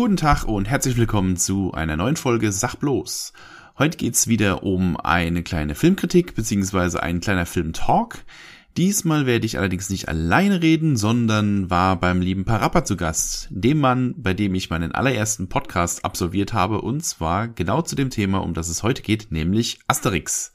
Guten Tag und herzlich willkommen zu einer neuen Folge Sach bloß. Heute geht's wieder um eine kleine Filmkritik beziehungsweise ein kleiner Filmtalk. Diesmal werde ich allerdings nicht alleine reden, sondern war beim lieben Parappa zu Gast, dem Mann, bei dem ich meinen allerersten Podcast absolviert habe, und zwar genau zu dem Thema, um das es heute geht, nämlich Asterix.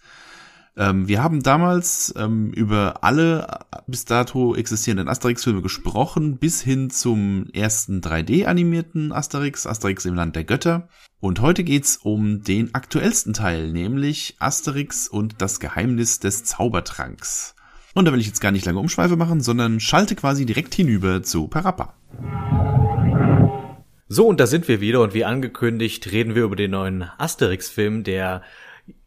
Ähm, wir haben damals ähm, über alle bis dato existierenden Asterix-Filme gesprochen, bis hin zum ersten 3D-animierten Asterix, Asterix im Land der Götter. Und heute geht's um den aktuellsten Teil, nämlich Asterix und das Geheimnis des Zaubertranks. Und da will ich jetzt gar nicht lange Umschweife machen, sondern schalte quasi direkt hinüber zu Parappa. So, und da sind wir wieder und wie angekündigt reden wir über den neuen Asterix-Film, der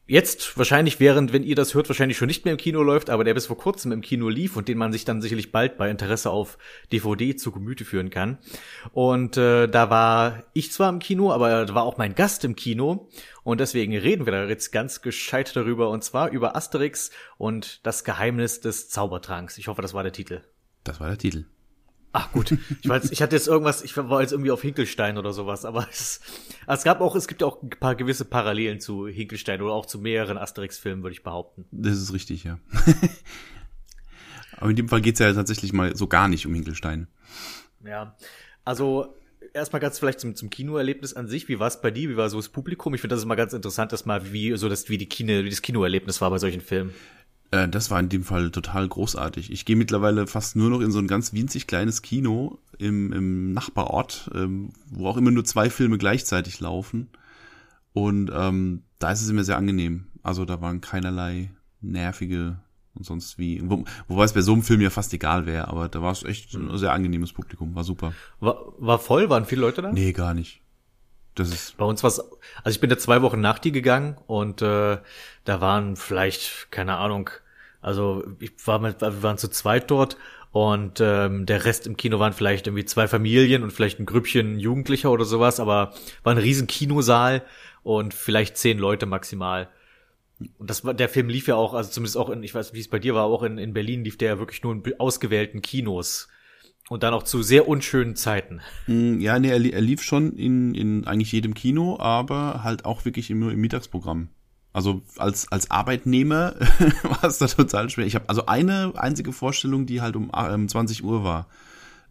jetzt wahrscheinlich während, wenn ihr das hört, wahrscheinlich schon nicht mehr im Kino läuft, aber der bis vor kurzem im Kino lief und den man sich dann sicherlich bald bei Interesse auf DVD zu Gemüte führen kann. Und äh, da war ich zwar im Kino, aber da war auch mein Gast im Kino und deswegen reden wir da jetzt ganz gescheit darüber und zwar über Asterix und das Geheimnis des Zaubertranks. Ich hoffe, das war der Titel. Das war der Titel. Ach gut, ich weiß, ich hatte jetzt irgendwas, ich war jetzt irgendwie auf Hinkelstein oder sowas, aber es, es gab auch, es gibt auch ein paar gewisse Parallelen zu Hinkelstein oder auch zu mehreren Asterix-Filmen, würde ich behaupten. Das ist richtig, ja. aber in dem Fall geht's ja tatsächlich mal so gar nicht um Hinkelstein. Ja, also erstmal ganz vielleicht zum, zum Kinoerlebnis an sich. Wie war es bei dir? Wie war so das Publikum? Ich finde, das ist mal ganz interessant, dass mal wie so das wie die Kino, wie das Kinoerlebnis war bei solchen Filmen. Äh, das war in dem Fall total großartig. Ich gehe mittlerweile fast nur noch in so ein ganz winzig kleines Kino im, im Nachbarort, ähm, wo auch immer nur zwei Filme gleichzeitig laufen. Und ähm, da ist es immer sehr angenehm. Also da waren keinerlei nervige und sonst wie. Wo, wobei es bei so einem Film ja fast egal wäre, aber da war es echt ein sehr angenehmes Publikum, war super. War, war voll? Waren viele Leute da? Nee, gar nicht. Das ist Bei uns war's, also ich bin da zwei Wochen nach dir gegangen und äh, da waren vielleicht, keine Ahnung, also ich war mit, wir waren zu zweit dort und ähm, der Rest im Kino waren vielleicht irgendwie zwei Familien und vielleicht ein Grüppchen Jugendlicher oder sowas, aber war ein riesen Kinosaal und vielleicht zehn Leute maximal. Und das war, der Film lief ja auch, also zumindest auch in, ich weiß, wie es bei dir war, auch in, in Berlin lief der ja wirklich nur in ausgewählten Kinos. Und dann auch zu sehr unschönen Zeiten. Mm, ja, nee, er, lief schon in, in eigentlich jedem Kino, aber halt auch wirklich nur im Mittagsprogramm. Also als, als Arbeitnehmer war es da total schwer. Ich habe also eine einzige Vorstellung, die halt um ähm, 20 Uhr war,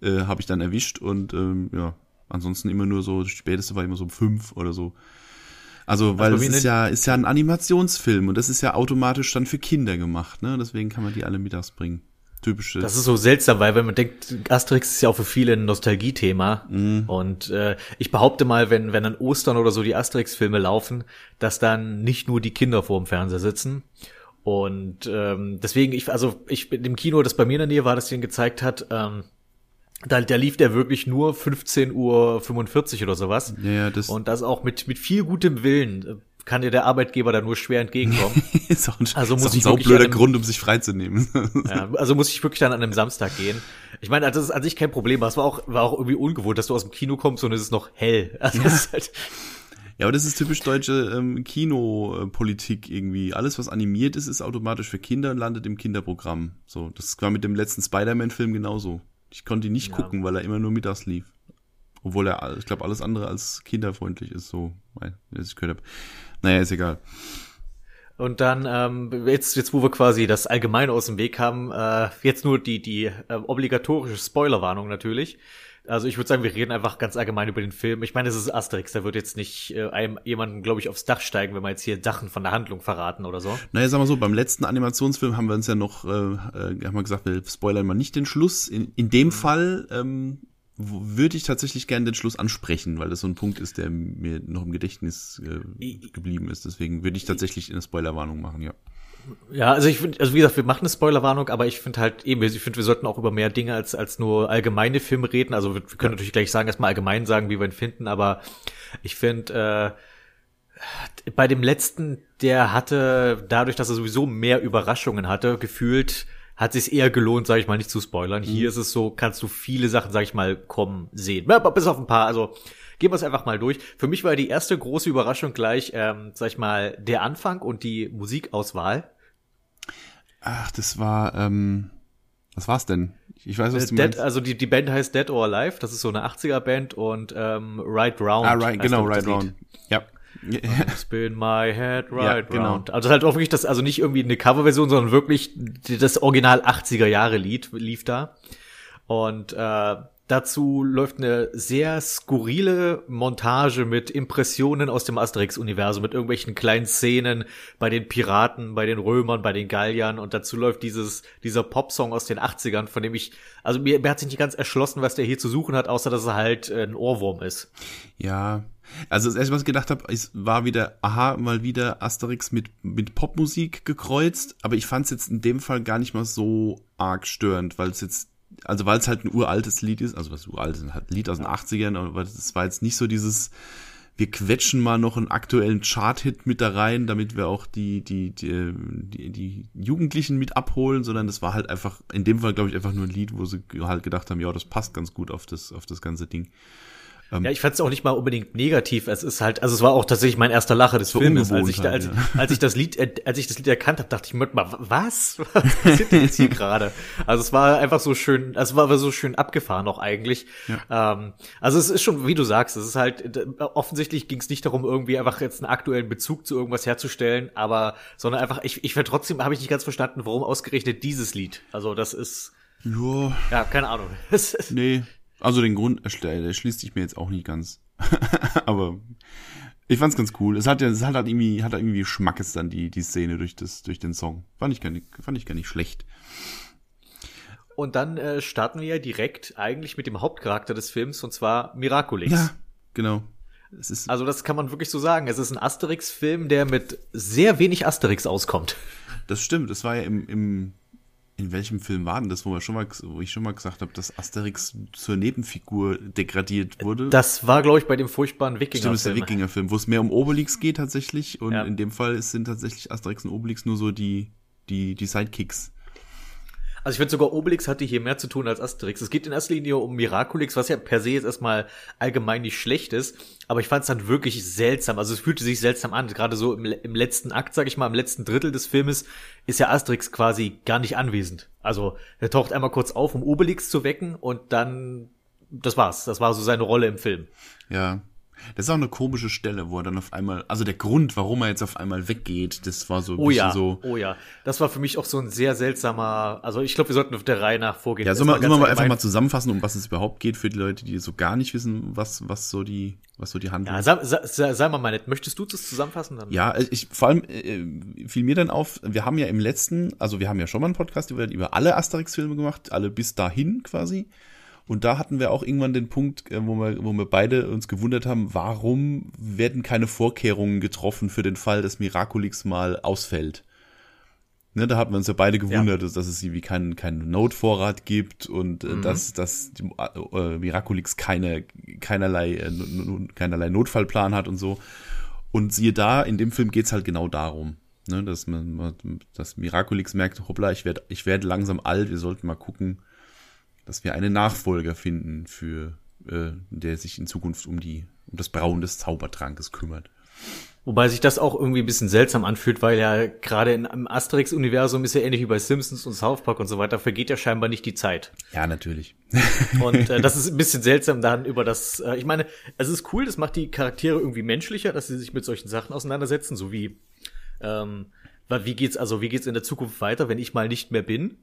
äh, habe ich dann erwischt und ähm, ja, ansonsten immer nur so, das späteste war immer so um fünf oder so. Also, weil also es ist ja, ist ja ein Animationsfilm und das ist ja automatisch dann für Kinder gemacht, ne? Deswegen kann man die alle mittags bringen typisches. Das ist so seltsam, weil wenn man denkt, Asterix ist ja auch für viele ein Nostalgiethema. Mm. Und äh, ich behaupte mal, wenn, wenn an Ostern oder so die Asterix-Filme laufen, dass dann nicht nur die Kinder vor dem Fernseher sitzen. Und ähm, deswegen, ich, also ich bin im Kino, das bei mir in der Nähe war, das den gezeigt hat, ähm, da, da lief der wirklich nur 15 Uhr 45 oder sowas. Ja, das und das auch mit, mit viel gutem Willen kann dir der Arbeitgeber da nur schwer entgegenkommen. ist auch ein, also muss ist auch ein ich blöder Grund, um sich freizunehmen. ja, also muss ich wirklich dann an einem Samstag gehen. Ich meine, also das ist an sich kein Problem, aber es war auch, war auch irgendwie ungewohnt, dass du aus dem Kino kommst und es ist noch hell. Also ja. ist halt ja, aber das ist typisch deutsche ähm, Kinopolitik irgendwie. Alles, was animiert ist, ist automatisch für Kinder und landet im Kinderprogramm. So, das war mit dem letzten Spider-Man-Film genauso. Ich konnte ihn nicht ja. gucken, weil er immer nur mittags lief. Obwohl er, ich glaube, alles andere als kinderfreundlich ist, so, weil ich gehört habe. Naja, ist egal. Und dann, ähm, jetzt, jetzt wo wir quasi das Allgemeine aus dem Weg haben, äh, jetzt nur die, die äh, obligatorische Spoilerwarnung natürlich. Also ich würde sagen, wir reden einfach ganz allgemein über den Film. Ich meine, es ist Asterix, da wird jetzt nicht äh, einem jemanden, glaube ich, aufs Dach steigen, wenn wir jetzt hier Sachen von der Handlung verraten oder so. Naja, sagen wir so, beim letzten Animationsfilm haben wir uns ja noch, äh, äh, haben wir gesagt, wir spoilern mal nicht den Schluss. In, in dem mhm. Fall ähm, würde ich tatsächlich gerne den Schluss ansprechen, weil das so ein Punkt ist, der mir noch im Gedächtnis äh, geblieben ist. Deswegen würde ich tatsächlich eine Spoilerwarnung machen, ja. Ja, also ich finde, also wie gesagt, wir machen eine Spoilerwarnung, aber ich finde halt eben, ich finde, wir sollten auch über mehr Dinge als als nur allgemeine Filme reden. Also wir, wir können natürlich gleich sagen, erstmal allgemein sagen, wie wir ihn finden, aber ich finde, äh, bei dem letzten, der hatte, dadurch, dass er sowieso mehr Überraschungen hatte, gefühlt hat sich eher gelohnt, sage ich mal, nicht zu spoilern. Mhm. Hier ist es so, kannst du viele Sachen, sage ich mal, kommen sehen. Ja, bis auf ein paar. Also gehen wir es einfach mal durch. Für mich war die erste große Überraschung gleich, ähm, sag ich mal, der Anfang und die Musikauswahl. Ach, das war, ähm, Was war's denn? Ich weiß, was Äh, du Dead, meinst. also die, die Band heißt Dead or Alive, das ist so eine 80er-Band und ähm, Right Round. ah, right, genau, right round. Ja. Lied. Spin my head Ja, right genau. round. Also halt auch wirklich das, also nicht irgendwie eine Coverversion, sondern wirklich das Original 80er Jahre Lied lief da. Und äh, dazu läuft eine sehr skurrile Montage mit Impressionen aus dem Asterix-Universum, mit irgendwelchen kleinen Szenen bei den Piraten, bei den Römern, bei den Galliern und dazu läuft dieses, dieser Popsong aus den 80ern, von dem ich, also mir, mir hat sich nicht ganz erschlossen, was der hier zu suchen hat, außer dass er halt äh, ein Ohrwurm ist. Ja. Also das erste, was ich gedacht habe, es war wieder, aha, mal wieder Asterix mit, mit Popmusik gekreuzt, aber ich fand es jetzt in dem Fall gar nicht mal so arg störend, weil es jetzt, also weil es halt ein uraltes Lied ist, also was uralt ist, halt ein Lied aus den 80ern, aber es war jetzt nicht so dieses, wir quetschen mal noch einen aktuellen Chart-Hit mit da rein, damit wir auch die, die, die, die, die Jugendlichen mit abholen, sondern das war halt einfach, in dem Fall glaube ich einfach nur ein Lied, wo sie halt gedacht haben, ja, das passt ganz gut auf das, auf das ganze Ding. Ja, ich fand es auch nicht mal unbedingt negativ. Es ist halt, also es war auch tatsächlich mein erster Lacher des So Filmes, als ich, da, als, ich, als ich das Lied, äh, als ich das Lied erkannt habe, dachte ich mir mal, was? Was passiert denn jetzt hier gerade? Also es war einfach so schön, also es war aber so schön abgefahren auch eigentlich. Ähm, also es ist schon, wie du sagst, es ist halt offensichtlich ging es nicht darum, irgendwie einfach jetzt einen aktuellen Bezug zu irgendwas herzustellen, aber sondern einfach, ich, ich trotzdem habe ich nicht ganz verstanden, warum ausgerechnet dieses Lied. Also das ist, Ja, ja, keine Ahnung. Nee, also den Grund erschl- der schließt sich mir jetzt auch nicht ganz. Aber ich fand's ganz cool. Es hat ja, es hat halt irgendwie, hat halt irgendwie Schmackes dann die, die Szene durch das, durch den Song. Fand ich gar nicht, fand ich gar nicht schlecht. Und dann äh, starten wir ja direkt eigentlich mit dem Hauptcharakter des Films, und zwar Miraculix. Ja, genau. Also das kann man wirklich so sagen. Es ist ein Asterix-Film, der mit sehr wenig Asterix auskommt. das stimmt. Das war ja im, im, in welchem Film war denn das, wo wir schon mal, wo ich schon mal gesagt habe, dass Asterix zur Nebenfigur degradiert wurde? Das war, glaube ich, bei dem furchtbaren Stimmt, das ist der Wikinger-Film. Wikinger-Film, wo es mehr um Obelix geht tatsächlich. Und Ja. in dem Fall sind tatsächlich Asterix und Obelix nur so die, die, die Sidekicks. Also ich finde sogar Obelix hatte hier mehr zu tun als Asterix. Es geht in erster Linie um Miraculix, was ja per se jetzt erstmal allgemein nicht schlecht ist. Aber ich fand es dann wirklich seltsam. Also es fühlte sich seltsam an. Gerade so im, im letzten Akt, sag ich mal, im letzten Drittel des Filmes ist ja Asterix quasi gar nicht anwesend. Also er taucht einmal kurz auf, um Obelix zu wecken und dann, das war's. Das war so seine Rolle im Film. Ja. Das ist auch eine komische Stelle, wo er dann auf einmal, also der Grund, warum er jetzt auf einmal weggeht, das war so ein Oh bisschen ja, so. oh ja. Das war für mich auch so ein sehr seltsamer, also ich glaube, wir sollten auf der Reihe nach vorgehen. Ja, sollen wir, sollen wir einfach mal zusammenfassen, um was es überhaupt geht für die Leute, die so gar nicht wissen, was, was so die, was so die Handlung Ja, ist. sei, sei, sei, sei mal mal nett. Möchtest du das zusammenfassen dann? Ja, ich, vor allem äh, fiel mir dann auf, wir haben ja im letzten, also wir haben ja schon mal einen Podcast über, über alle Asterix-Filme gemacht, alle bis dahin quasi. Und da hatten wir auch irgendwann den Punkt, äh, wo wir, wo wir beide uns gewundert haben, warum werden keine Vorkehrungen getroffen für den Fall, dass Miraculix mal ausfällt. Ne, da hatten wir uns ja beide gewundert, dass, dass es irgendwie keinen keinen Notvorrat gibt und äh, dass, dass die, äh, Miraculix keine, keinerlei, äh, keinerlei Notfallplan hat und so. Und siehe da, in dem Film geht's halt genau darum. Ne, dass man, dass Miraculix merkt, hoppla, ich werde ich werd langsam alt, wir sollten mal gucken, dass wir einen Nachfolger finden, für äh, der sich in Zukunft um die um das Brauen des Zaubertrankes kümmert. Wobei sich das auch irgendwie ein bisschen seltsam anfühlt, weil ja gerade in- im Asterix-Universum ist ja ähnlich wie bei Simpsons und South Park und so weiter, vergeht ja scheinbar nicht die Zeit. Ja, natürlich. Und äh, das ist ein bisschen seltsam dann über das, äh, ich meine, es ist cool, das macht die Charaktere irgendwie menschlicher, dass sie sich mit solchen Sachen auseinandersetzen, so wie, ähm, wie geht's, also wie geht's in der Zukunft weiter, wenn ich mal nicht mehr bin?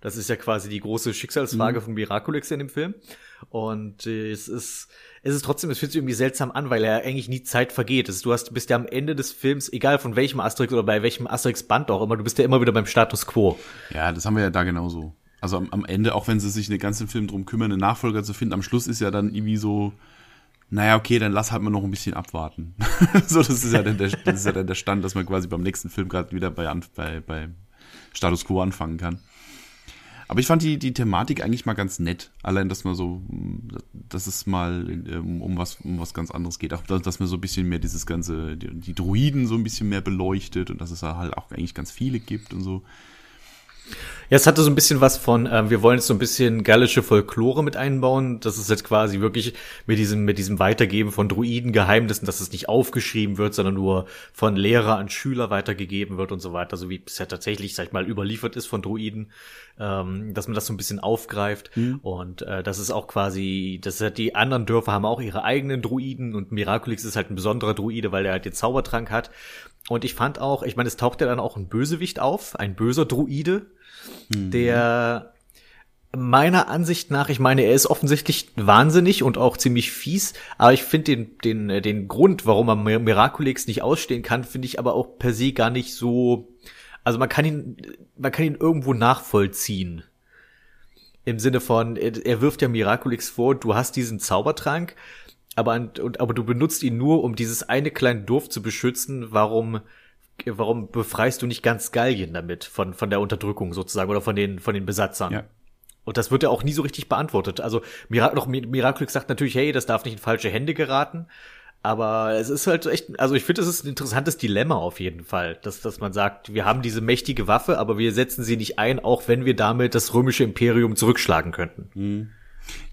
Das ist ja quasi die große Schicksalsfrage von Miraculix in dem Film. Und äh, es ist, es ist trotzdem, es fühlt sich irgendwie seltsam an, weil er eigentlich nie Zeit vergeht. Also, du hast, bist ja am Ende des Films, egal von welchem Asterix oder bei welchem Asterix-Band auch immer, du bist ja immer wieder beim Status quo. Ja, das haben wir ja da genauso. Also am, am Ende, auch wenn sie sich den ganzen Film drum kümmern, einen Nachfolger zu finden, am Schluss ist ja dann irgendwie so, naja, okay, dann lass halt mal noch ein bisschen abwarten. so, das ist ja dann der, das ist ja dann der Stand, dass man quasi beim nächsten Film gerade wieder bei, bei, bei Status Quo anfangen kann. Aber ich fand die, die Thematik eigentlich mal ganz nett. Allein, dass man so, dass es mal ähm, um was, um was ganz anderes geht. Auch, dass, man so ein bisschen mehr dieses ganze, die, die Druiden so ein bisschen mehr beleuchtet und dass es da halt auch eigentlich ganz viele gibt und so. Ja, es hatte so ein bisschen was von, äh, wir wollen jetzt so ein bisschen gallische Folklore mit einbauen. Das ist jetzt quasi wirklich mit diesem, mit diesem Weitergeben von Druidengeheimnissen, dass es nicht aufgeschrieben wird, sondern nur von Lehrer an Schüler weitergegeben wird und so weiter, so wie es ja tatsächlich, sag ich mal, überliefert ist von Druiden, ähm, dass man das so ein bisschen aufgreift. Mhm. Und äh, das ist auch quasi, das hat die anderen Dörfer haben auch ihre eigenen Druiden und Miraculix ist halt ein besonderer Druide, weil er halt den Zaubertrank hat. Und ich fand auch, ich meine, es taucht ja dann auch ein Bösewicht auf, ein böser Druide, mhm. der meiner Ansicht nach, ich meine, er ist offensichtlich wahnsinnig und auch ziemlich fies, aber ich finde den, den, äh, den Grund, warum er Miraculix nicht ausstehen kann, finde ich aber auch per se gar nicht so, also man kann ihn, man kann ihn irgendwo nachvollziehen. Im Sinne von, er wirft ja Miraculix vor, du hast diesen Zaubertrank, aber, und, aber du benutzt ihn nur, um dieses eine kleine Dorf zu beschützen. Warum, warum befreist du nicht ganz Gallien damit von, von der Unterdrückung sozusagen oder von den, von den Besatzern? Ja. Und das wird ja auch nie so richtig beantwortet. Also Mirac noch Miraculix sagt natürlich, hey, das darf nicht in falsche Hände geraten. Aber es ist halt echt, also ich finde, es ist ein interessantes Dilemma auf jeden Fall, dass, dass man sagt, wir haben diese mächtige Waffe, aber wir setzen sie nicht ein, auch wenn wir damit das römische Imperium zurückschlagen könnten. Mhm.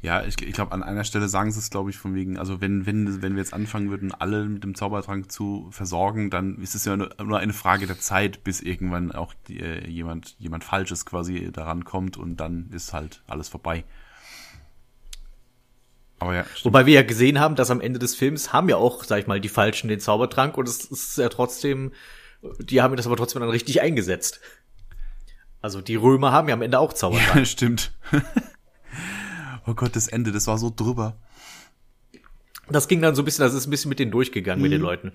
Ja, ich, ich glaube, an einer Stelle sagen sie es, glaube ich, von wegen, also wenn, wenn, wenn wir jetzt anfangen würden, alle mit dem Zaubertrank zu versorgen, dann ist es ja nur, nur eine Frage der Zeit, bis irgendwann auch die, äh, jemand, jemand Falsches quasi daran kommt und dann ist halt alles vorbei. Aber ja. Wobei wir ja gesehen haben, dass am Ende des Films haben ja auch, sag ich mal, die Falschen den Zaubertrank und es ist ja trotzdem, die haben das aber trotzdem dann richtig eingesetzt. Also die Römer haben ja am Ende auch Zaubertrank. Ja, stimmt. Oh Gott, das Ende, das war so drüber. Das ging dann so ein bisschen, das ist ein bisschen mit denen durchgegangen, mhm. mit den mhm. Leuten.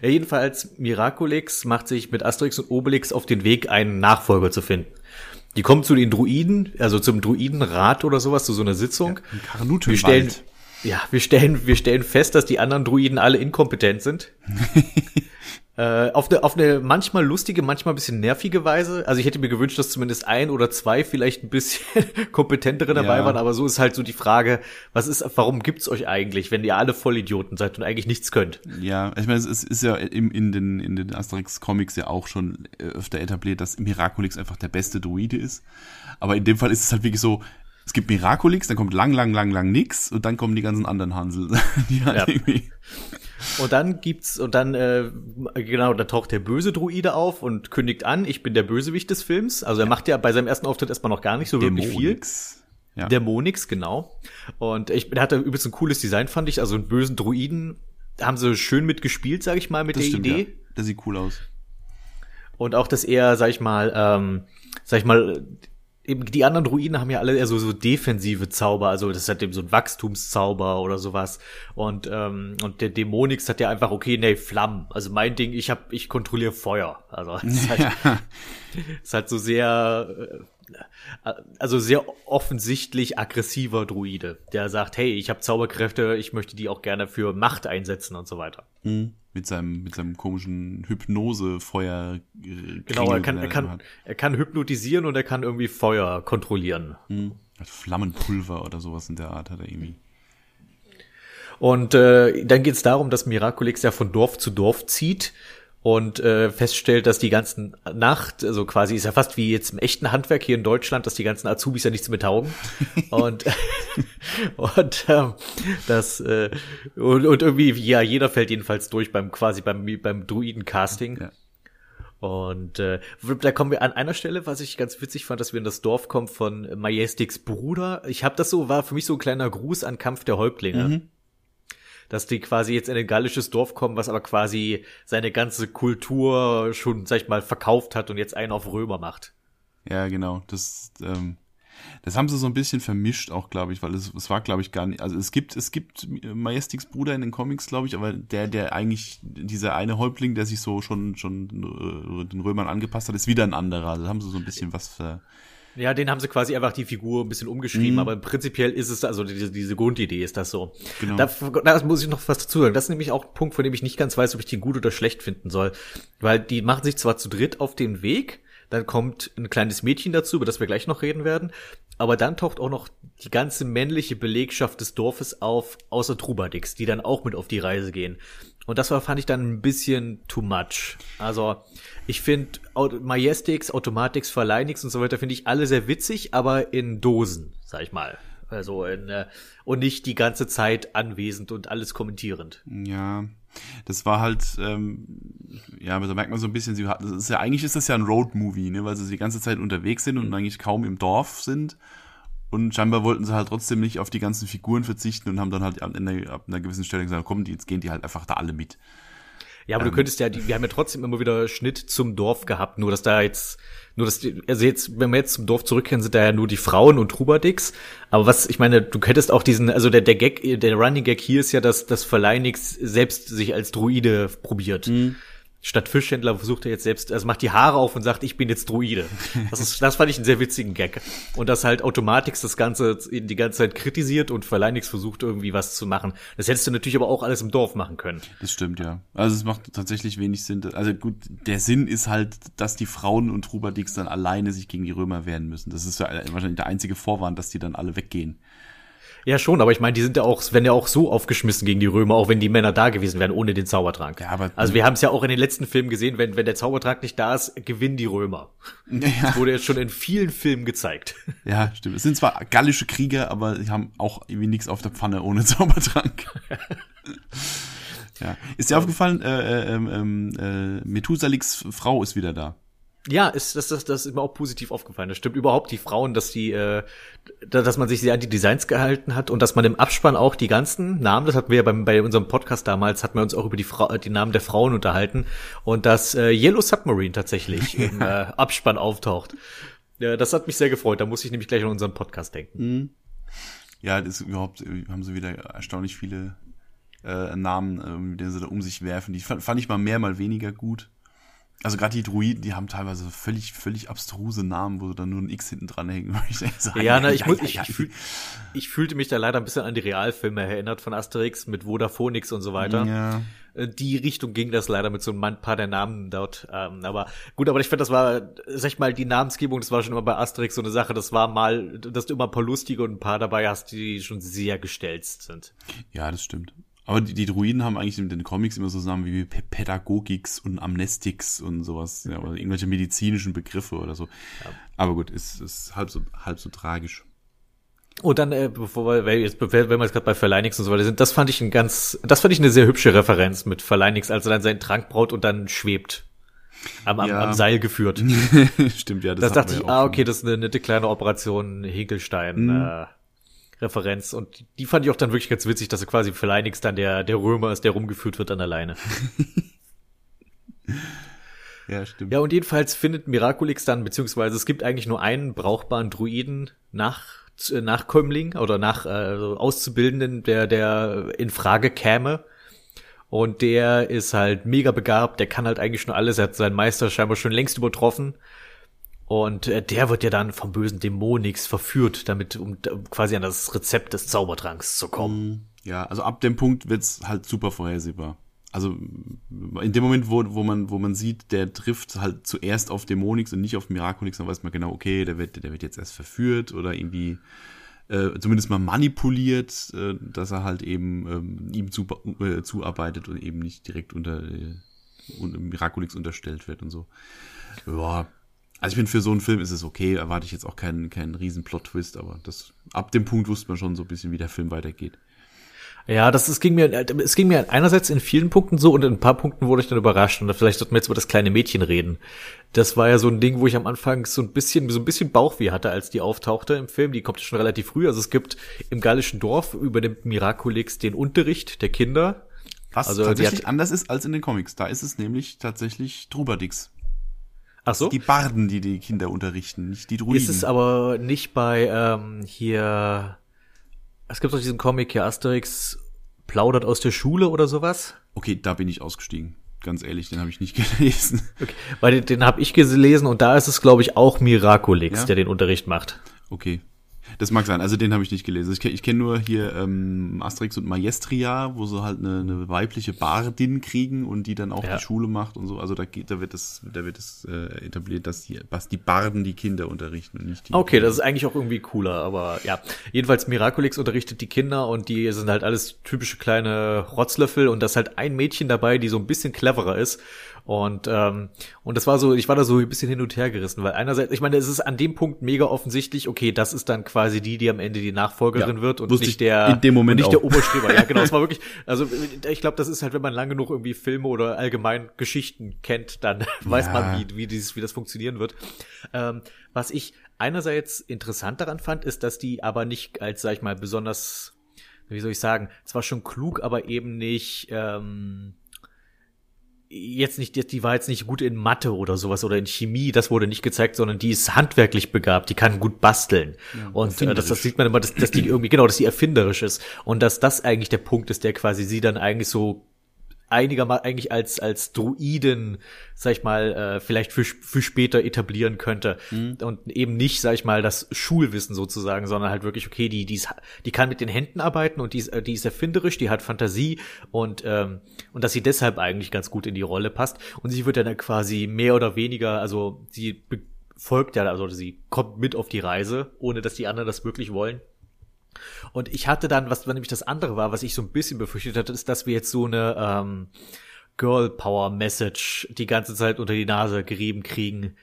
Ja, jedenfalls, Miraculix macht sich mit Asterix und Obelix auf den Weg, einen Nachfolger zu finden. Die kommen zu den Druiden, also zum Druidenrat oder sowas, zu so einer Sitzung. Ja, wir stellen, ja, wir stellen, wir stellen fest, dass die anderen Druiden alle inkompetent sind. Äh, auf eine auf eine manchmal lustige, manchmal ein bisschen nervige Weise. Also ich hätte mir gewünscht, dass zumindest ein oder zwei vielleicht ein bisschen kompetentere dabei ja. waren, aber so ist halt so die Frage, was ist, warum gibt's euch eigentlich, wenn ihr alle Vollidioten seid und eigentlich nichts könnt? Ja, ich meine, es ist ja im, in den, in den Asterix-Comics ja auch schon öfter etabliert, dass Miraculix einfach der beste Druide ist. Aber in dem Fall ist es halt wirklich so, es gibt Miraculix, dann kommt lang, lang, lang, lang nix und dann kommen die ganzen anderen Hansel. die halt ja. irgendwie und dann gibt's, und dann, äh, genau, da taucht der böse Druide auf und kündigt an, ich bin der Bösewicht des Films. Also er macht ja bei seinem ersten Auftritt erstmal noch gar nicht so Dämonix. wirklich viel. Ja. Dämonix, genau. Und ich, er hatte übrigens ein cooles Design, fand ich. Also einen bösen Druiden haben sie schön mitgespielt, sag ich mal, mit das der stimmt, Idee. Ja. Der sieht cool aus. Und auch, dass er, sag ich mal, ähm, sag ich mal, eben die anderen Druiden haben ja alle eher so, so defensive Zauber, also das hat eben so ein Wachstumszauber oder sowas. Und, ähm, und der Dämonix hat ja einfach, okay, nee, Flammen. Also mein Ding, ich hab, ich kontrolliere Feuer. Also es ist, halt, ja. ist halt so sehr, äh, also sehr offensichtlich aggressiver Druide, der sagt, hey, ich habe Zauberkräfte, ich möchte die auch gerne für Macht einsetzen und so weiter. Mhm mit seinem mit seinem komischen Hypnose-Feuer. Genau, er kann er kann er kann hypnotisieren und er kann irgendwie Feuer kontrollieren. Hm. Flammenpulver oder sowas in der Art hat er irgendwie. Und äh, dann geht es darum, dass Miraculix ja von Dorf zu Dorf zieht und äh, feststellt, dass die ganzen Nacht, also quasi ist ja fast wie jetzt im echten Handwerk hier in Deutschland, dass die ganzen Azubis ja nichts mehr taugen. und und ähm, das äh, und, und irgendwie, ja, jeder fällt jedenfalls durch beim quasi beim beim Druiden-Casting. Ja. Und äh, da kommen wir an einer Stelle, was ich ganz witzig fand, dass wir in das Dorf kommen von Majestics Bruder. Ich habe das so, war für mich so ein kleiner Gruß an Kampf der Häuptlinge. Mhm dass die quasi jetzt in ein gallisches Dorf kommen, was aber quasi seine ganze Kultur schon, sag ich mal, verkauft hat und jetzt einen auf Römer macht. Ja, genau. Das, ähm, das haben sie so ein bisschen vermischt auch, glaube ich, weil es, es war, glaube ich, gar nicht. Also es gibt, es gibt Majestics Bruder in den Comics, glaube ich, aber der, der eigentlich, dieser eine Häuptling, der sich so schon, schon äh, den Römern angepasst hat, ist wieder ein anderer. Also haben sie so ein bisschen was ver, ja, den haben sie quasi einfach die Figur ein bisschen umgeschrieben, mhm. aber prinzipiell ist es, also diese, diese Grundidee ist das so. Genau. Da, da muss ich noch was dazu sagen. Das ist nämlich auch ein Punkt, von dem ich nicht ganz weiß, ob ich den gut oder schlecht finden soll. Weil die machen sich zwar zu dritt auf den Weg, dann kommt ein kleines Mädchen dazu, über das wir gleich noch reden werden. Aber dann taucht auch noch die ganze männliche Belegschaft des Dorfes auf, außer Trubadix, die dann auch mit auf die Reise gehen. Und das war, fand ich dann ein bisschen too much. Also, ich finde Majestix, Automatics, Verleinix und so weiter finde ich alle sehr witzig, aber in Dosen, sag ich mal. Also in, äh, und nicht die ganze Zeit anwesend und alles kommentierend. Ja, das war halt, ähm, ja, da merkt man so ein bisschen, sie hat, das ist ja, eigentlich ist das ja ein Road-Movie, ne, weil sie die ganze Zeit unterwegs sind und mhm. eigentlich kaum im Dorf sind. Und scheinbar wollten sie halt trotzdem nicht auf die ganzen Figuren verzichten und haben dann halt ab einer, ab einer gewissen Stelle gesagt, komm, jetzt gehen die halt einfach da alle mit. Ja, aber ähm, du könntest ja, die, wir haben ja trotzdem immer wieder Schnitt zum Dorf gehabt, nur dass da jetzt, nur dass die, also jetzt, wenn wir jetzt zum Dorf zurückkehren, sind da ja nur die Frauen und Trubadix. Aber was, ich meine, du hättest auch diesen, also der, der Gag, der Running Gag hier ist ja, dass das Verleinix selbst sich als Druide probiert. Mhm statt Fischhändler versucht er jetzt selbst, also macht die Haare auf und sagt, ich bin jetzt Druide. Das, ist, das fand ich einen sehr witzigen Gag. Und dass halt Automatix das Ganze die ganze Zeit kritisiert und Verleinix versucht irgendwie was zu machen. Das hättest du natürlich aber auch alles im Dorf machen können. Das stimmt, ja. Also es macht tatsächlich wenig Sinn. Also gut, der Sinn ist halt, dass die Frauen und Trubadix dann alleine sich gegen die Römer wehren müssen. Das ist ja wahrscheinlich der einzige Vorwand, dass die dann alle weggehen. Ja, schon, aber ich meine, die sind ja auch, werden ja auch so aufgeschmissen gegen die Römer, auch wenn die Männer da gewesen wären, ohne den Zaubertrank. Ja, aber also wir haben es ja auch in den letzten Filmen gesehen, wenn, wenn der Zaubertrank nicht da ist, gewinnen die Römer. Ja. Das wurde jetzt schon in vielen Filmen gezeigt. Ja, stimmt. Es sind zwar gallische Krieger, aber sie haben auch irgendwie nichts auf der Pfanne ohne Zaubertrank. ja. Ist dir aufgefallen, äh, äh, ähm, äh, Methusalix Frau ist wieder da. Ja, ist das, das, das ist mir auch positiv aufgefallen. Das stimmt überhaupt die Frauen, dass die, äh, dass man sich sehr an die Designs gehalten hat und dass man im Abspann auch die ganzen Namen, das hatten wir ja beim, bei unserem Podcast damals, hatten wir uns auch über die, Fra die Namen der Frauen unterhalten und dass äh, Yellow Submarine tatsächlich im äh, Abspann auftaucht. Ja, das hat mich sehr gefreut. Da muss ich nämlich gleich an unseren Podcast denken. Mhm. Ja, das ist überhaupt haben sie wieder erstaunlich viele äh, Namen, äh, mit denen sie da um sich werfen. Die fand, fand ich mal mehr, mal weniger gut. Also gerade die Druiden, die haben teilweise völlig, völlig abstruse Namen, wo dann nur ein X hinten dran hängen. ja, na, ich, ja, muss, ja, ich, ja. Ich, fühl, ich, fühlte mich da leider ein bisschen an die Realfilme erinnert von Asterix mit Vodafonix und so weiter. Ja. Äh, die Richtung ging das leider mit so ein paar der Namen dort. Ähm, aber gut, aber ich finde, das war, sag ich mal, die Namensgebung, das war schon immer bei Asterix so eine Sache. Das war mal, dass du immer ein paar lustige und ein paar dabei hast, die schon sehr gestelzt sind. Ja, das stimmt. Aber die, die Druiden haben eigentlich in den Comics immer so Namen wie Pädagogix und Amnestix und sowas, ja, oder irgendwelche medizinischen Begriffe oder so. Ja. Aber gut, ist, ist halb so, halb so tragisch. Und dann, äh, bevor wir jetzt, wenn wir jetzt gerade bei Verleinix und so weiter sind, das fand ich ein ganz, das fand ich eine sehr hübsche Referenz mit Verleinix, als er dann seinen Trank braut und dann schwebt. Am, am, ja. am Seil geführt. Stimmt, ja. Das, das dachte ich, ah, okay, das ist eine nette kleine Operation Hinkelstein. Mhm. Äh, Referenz. Und die fand ich auch dann wirklich ganz witzig, dass er quasi für Leinix dann der, der Römer ist, der rumgeführt wird an der Leine. ja, stimmt. Ja, und jedenfalls findet Miraculix dann, beziehungsweise es gibt eigentlich nur einen brauchbaren Druiden nach äh, Nachkömmling oder nach äh, also Auszubildenden, der, der in Frage käme. Und der ist halt mega begabt, der kann halt eigentlich schon alles, er hat seinen Meister scheinbar schon längst übertroffen. Und äh, der wird ja dann vom bösen Dämonix verführt, damit um, um quasi an das Rezept des Zaubertranks zu kommen. Mhm. Ja, also ab dem Punkt wird's halt super vorhersehbar. Also in dem Moment, wo, wo man wo man sieht, der trifft halt zuerst auf Dämonix und nicht auf Miraculix, dann weiß man genau, okay, der wird der wird jetzt erst verführt oder irgendwie äh, zumindest mal manipuliert, äh, dass er halt eben ähm, ihm zu, äh, zuarbeitet und eben nicht direkt unter, äh, Miraculix unterstellt wird und so. Ja, also ich finde, für so einen Film ist es okay, erwarte ich jetzt auch keinen, keinen riesen Plot-Twist, aber das, ab dem Punkt wusste man schon so ein bisschen, wie der Film weitergeht. Ja, das, es ging mir, es ging mir einerseits in vielen Punkten so und in ein paar Punkten wurde ich dann überrascht und vielleicht sollten wir jetzt über das kleine Mädchen reden. Das war ja so ein Ding, wo ich am Anfang so ein bisschen, so ein bisschen Bauchweh hatte, als die auftauchte im Film. Die kommt schon relativ früh. Also es gibt im gallischen Dorf übernimmt Miraculix den Unterricht der Kinder. Was also tatsächlich hat, anders ist als in den Comics. Da ist es nämlich tatsächlich Trubadix. Ach so? Die Barden, die die Kinder unterrichten, nicht die Druiden. Ist es aber nicht bei ähm, hier. Es gibt doch diesen Comic hier, Asterix plaudert aus der Schule oder sowas. Okay, da bin ich ausgestiegen. Ganz ehrlich, den habe ich nicht gelesen. Okay, weil den, den habe ich gelesen und da ist es, glaube ich, auch Miraculix, ja? der den Unterricht macht. Okay. Das mag sein, also den habe ich nicht gelesen. Ich kenne kenn nur hier ähm, Asterix und Maestria, wo sie halt eine, eine weibliche Bardin kriegen und die dann auch ja. die Schule macht und so. Also da geht, da wird es, da wird es äh, etabliert, dass die, was die Barden die Kinder unterrichten und nicht die. Okay, Kinder. das ist eigentlich auch irgendwie cooler, aber ja. Jedenfalls Miraculix unterrichtet die Kinder und die sind halt alles typische kleine Rotzlöffel und da ist halt ein Mädchen dabei, die so ein bisschen cleverer ist und, ähm, und das war so, ich war da so ein bisschen hin und her gerissen, weil einerseits, ich meine, es ist an dem Punkt mega offensichtlich, okay, das ist dann quasi die, die am Ende die Nachfolgerin ja, wird und nicht der, in dem Moment nicht auch. der Oberstreber. Ja, genau, es war wirklich, also ich glaube, das ist halt, wenn man lange genug irgendwie Filme oder allgemein Geschichten kennt, dann weiß ja. man, wie, wie dieses, wie das funktionieren wird. Ähm, was ich einerseits interessant daran fand, ist, dass die aber nicht als, sag ich mal, besonders, wie soll ich sagen, zwar schon klug, aber eben nicht, ähm, jetzt nicht, die war jetzt nicht gut in Mathe oder sowas oder in Chemie, das wurde nicht gezeigt, sondern die ist handwerklich begabt, die kann gut basteln. Ja, und äh, das, das sieht man immer, dass, dass die irgendwie, genau, dass die erfinderisch ist. Und dass das eigentlich der Punkt ist, der quasi sie dann eigentlich so einigermaßen eigentlich als als Druiden, sag ich mal, äh, vielleicht für für später etablieren könnte. Mhm. und eben nicht, sag ich mal, das Schulwissen sozusagen, sondern halt wirklich okay, die die, ist, die kann mit den Händen arbeiten und die ist, die ist erfinderisch, die hat Fantasie und ähm, und dass sie deshalb eigentlich ganz gut in die Rolle passt. Und sie wird dann quasi mehr oder weniger, also sie folgt ja, also sie kommt mit auf die Reise, ohne dass die anderen das wirklich wollen und ich hatte dann, was nämlich das andere war, was ich so ein bisschen befürchtet hatte, ist, dass wir jetzt so eine ähm, Girl Power Message die ganze Zeit unter die Nase gerieben kriegen.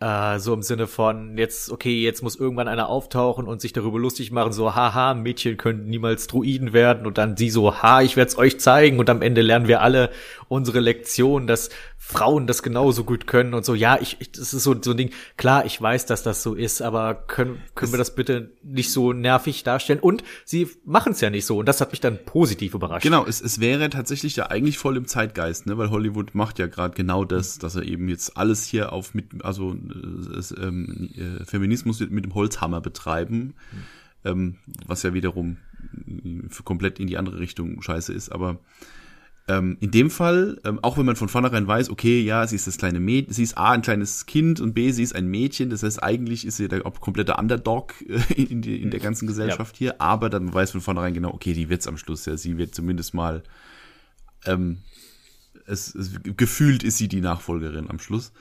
Äh, so im Sinne von, jetzt, okay, jetzt muss irgendwann einer auftauchen und sich darüber lustig machen, so, haha, Mädchen können niemals Druiden werden und dann sie so, ha, ich werde es euch zeigen und am Ende lernen wir alle unsere Lektion, dass Frauen das genauso gut können und so. Ja, ich, ich das ist so, so ein Ding. Klar, ich weiß, dass das so ist, aber können, können wir das bitte nicht so nervig darstellen? Und sie machen es ja nicht so und das hat mich dann positiv überrascht. Genau, es, es wäre tatsächlich ja eigentlich voll im Zeitgeist, ne, weil Hollywood macht ja gerade genau das, dass er eben jetzt alles hier auf mit, also äh, ähm, äh, Feminismus mit dem Holzhammer betreiben, ähm, was ja wiederum für komplett in die andere Richtung scheiße ist, aber ähm, in dem Fall, ähm, auch wenn man von vornherein weiß, okay, ja, sie ist das kleine Mädchen, sie ist A, ein kleines Kind und B, sie ist ein Mädchen, das heißt, eigentlich ist sie der komplette Underdog äh, in, die, in der ganzen Gesellschaft ja. hier, aber dann weiß von vornherein genau, okay, die wird's am Schluss, ja, sie wird zumindest mal, ähm, es, es, gefühlt ist sie die Nachfolgerin am Schluss.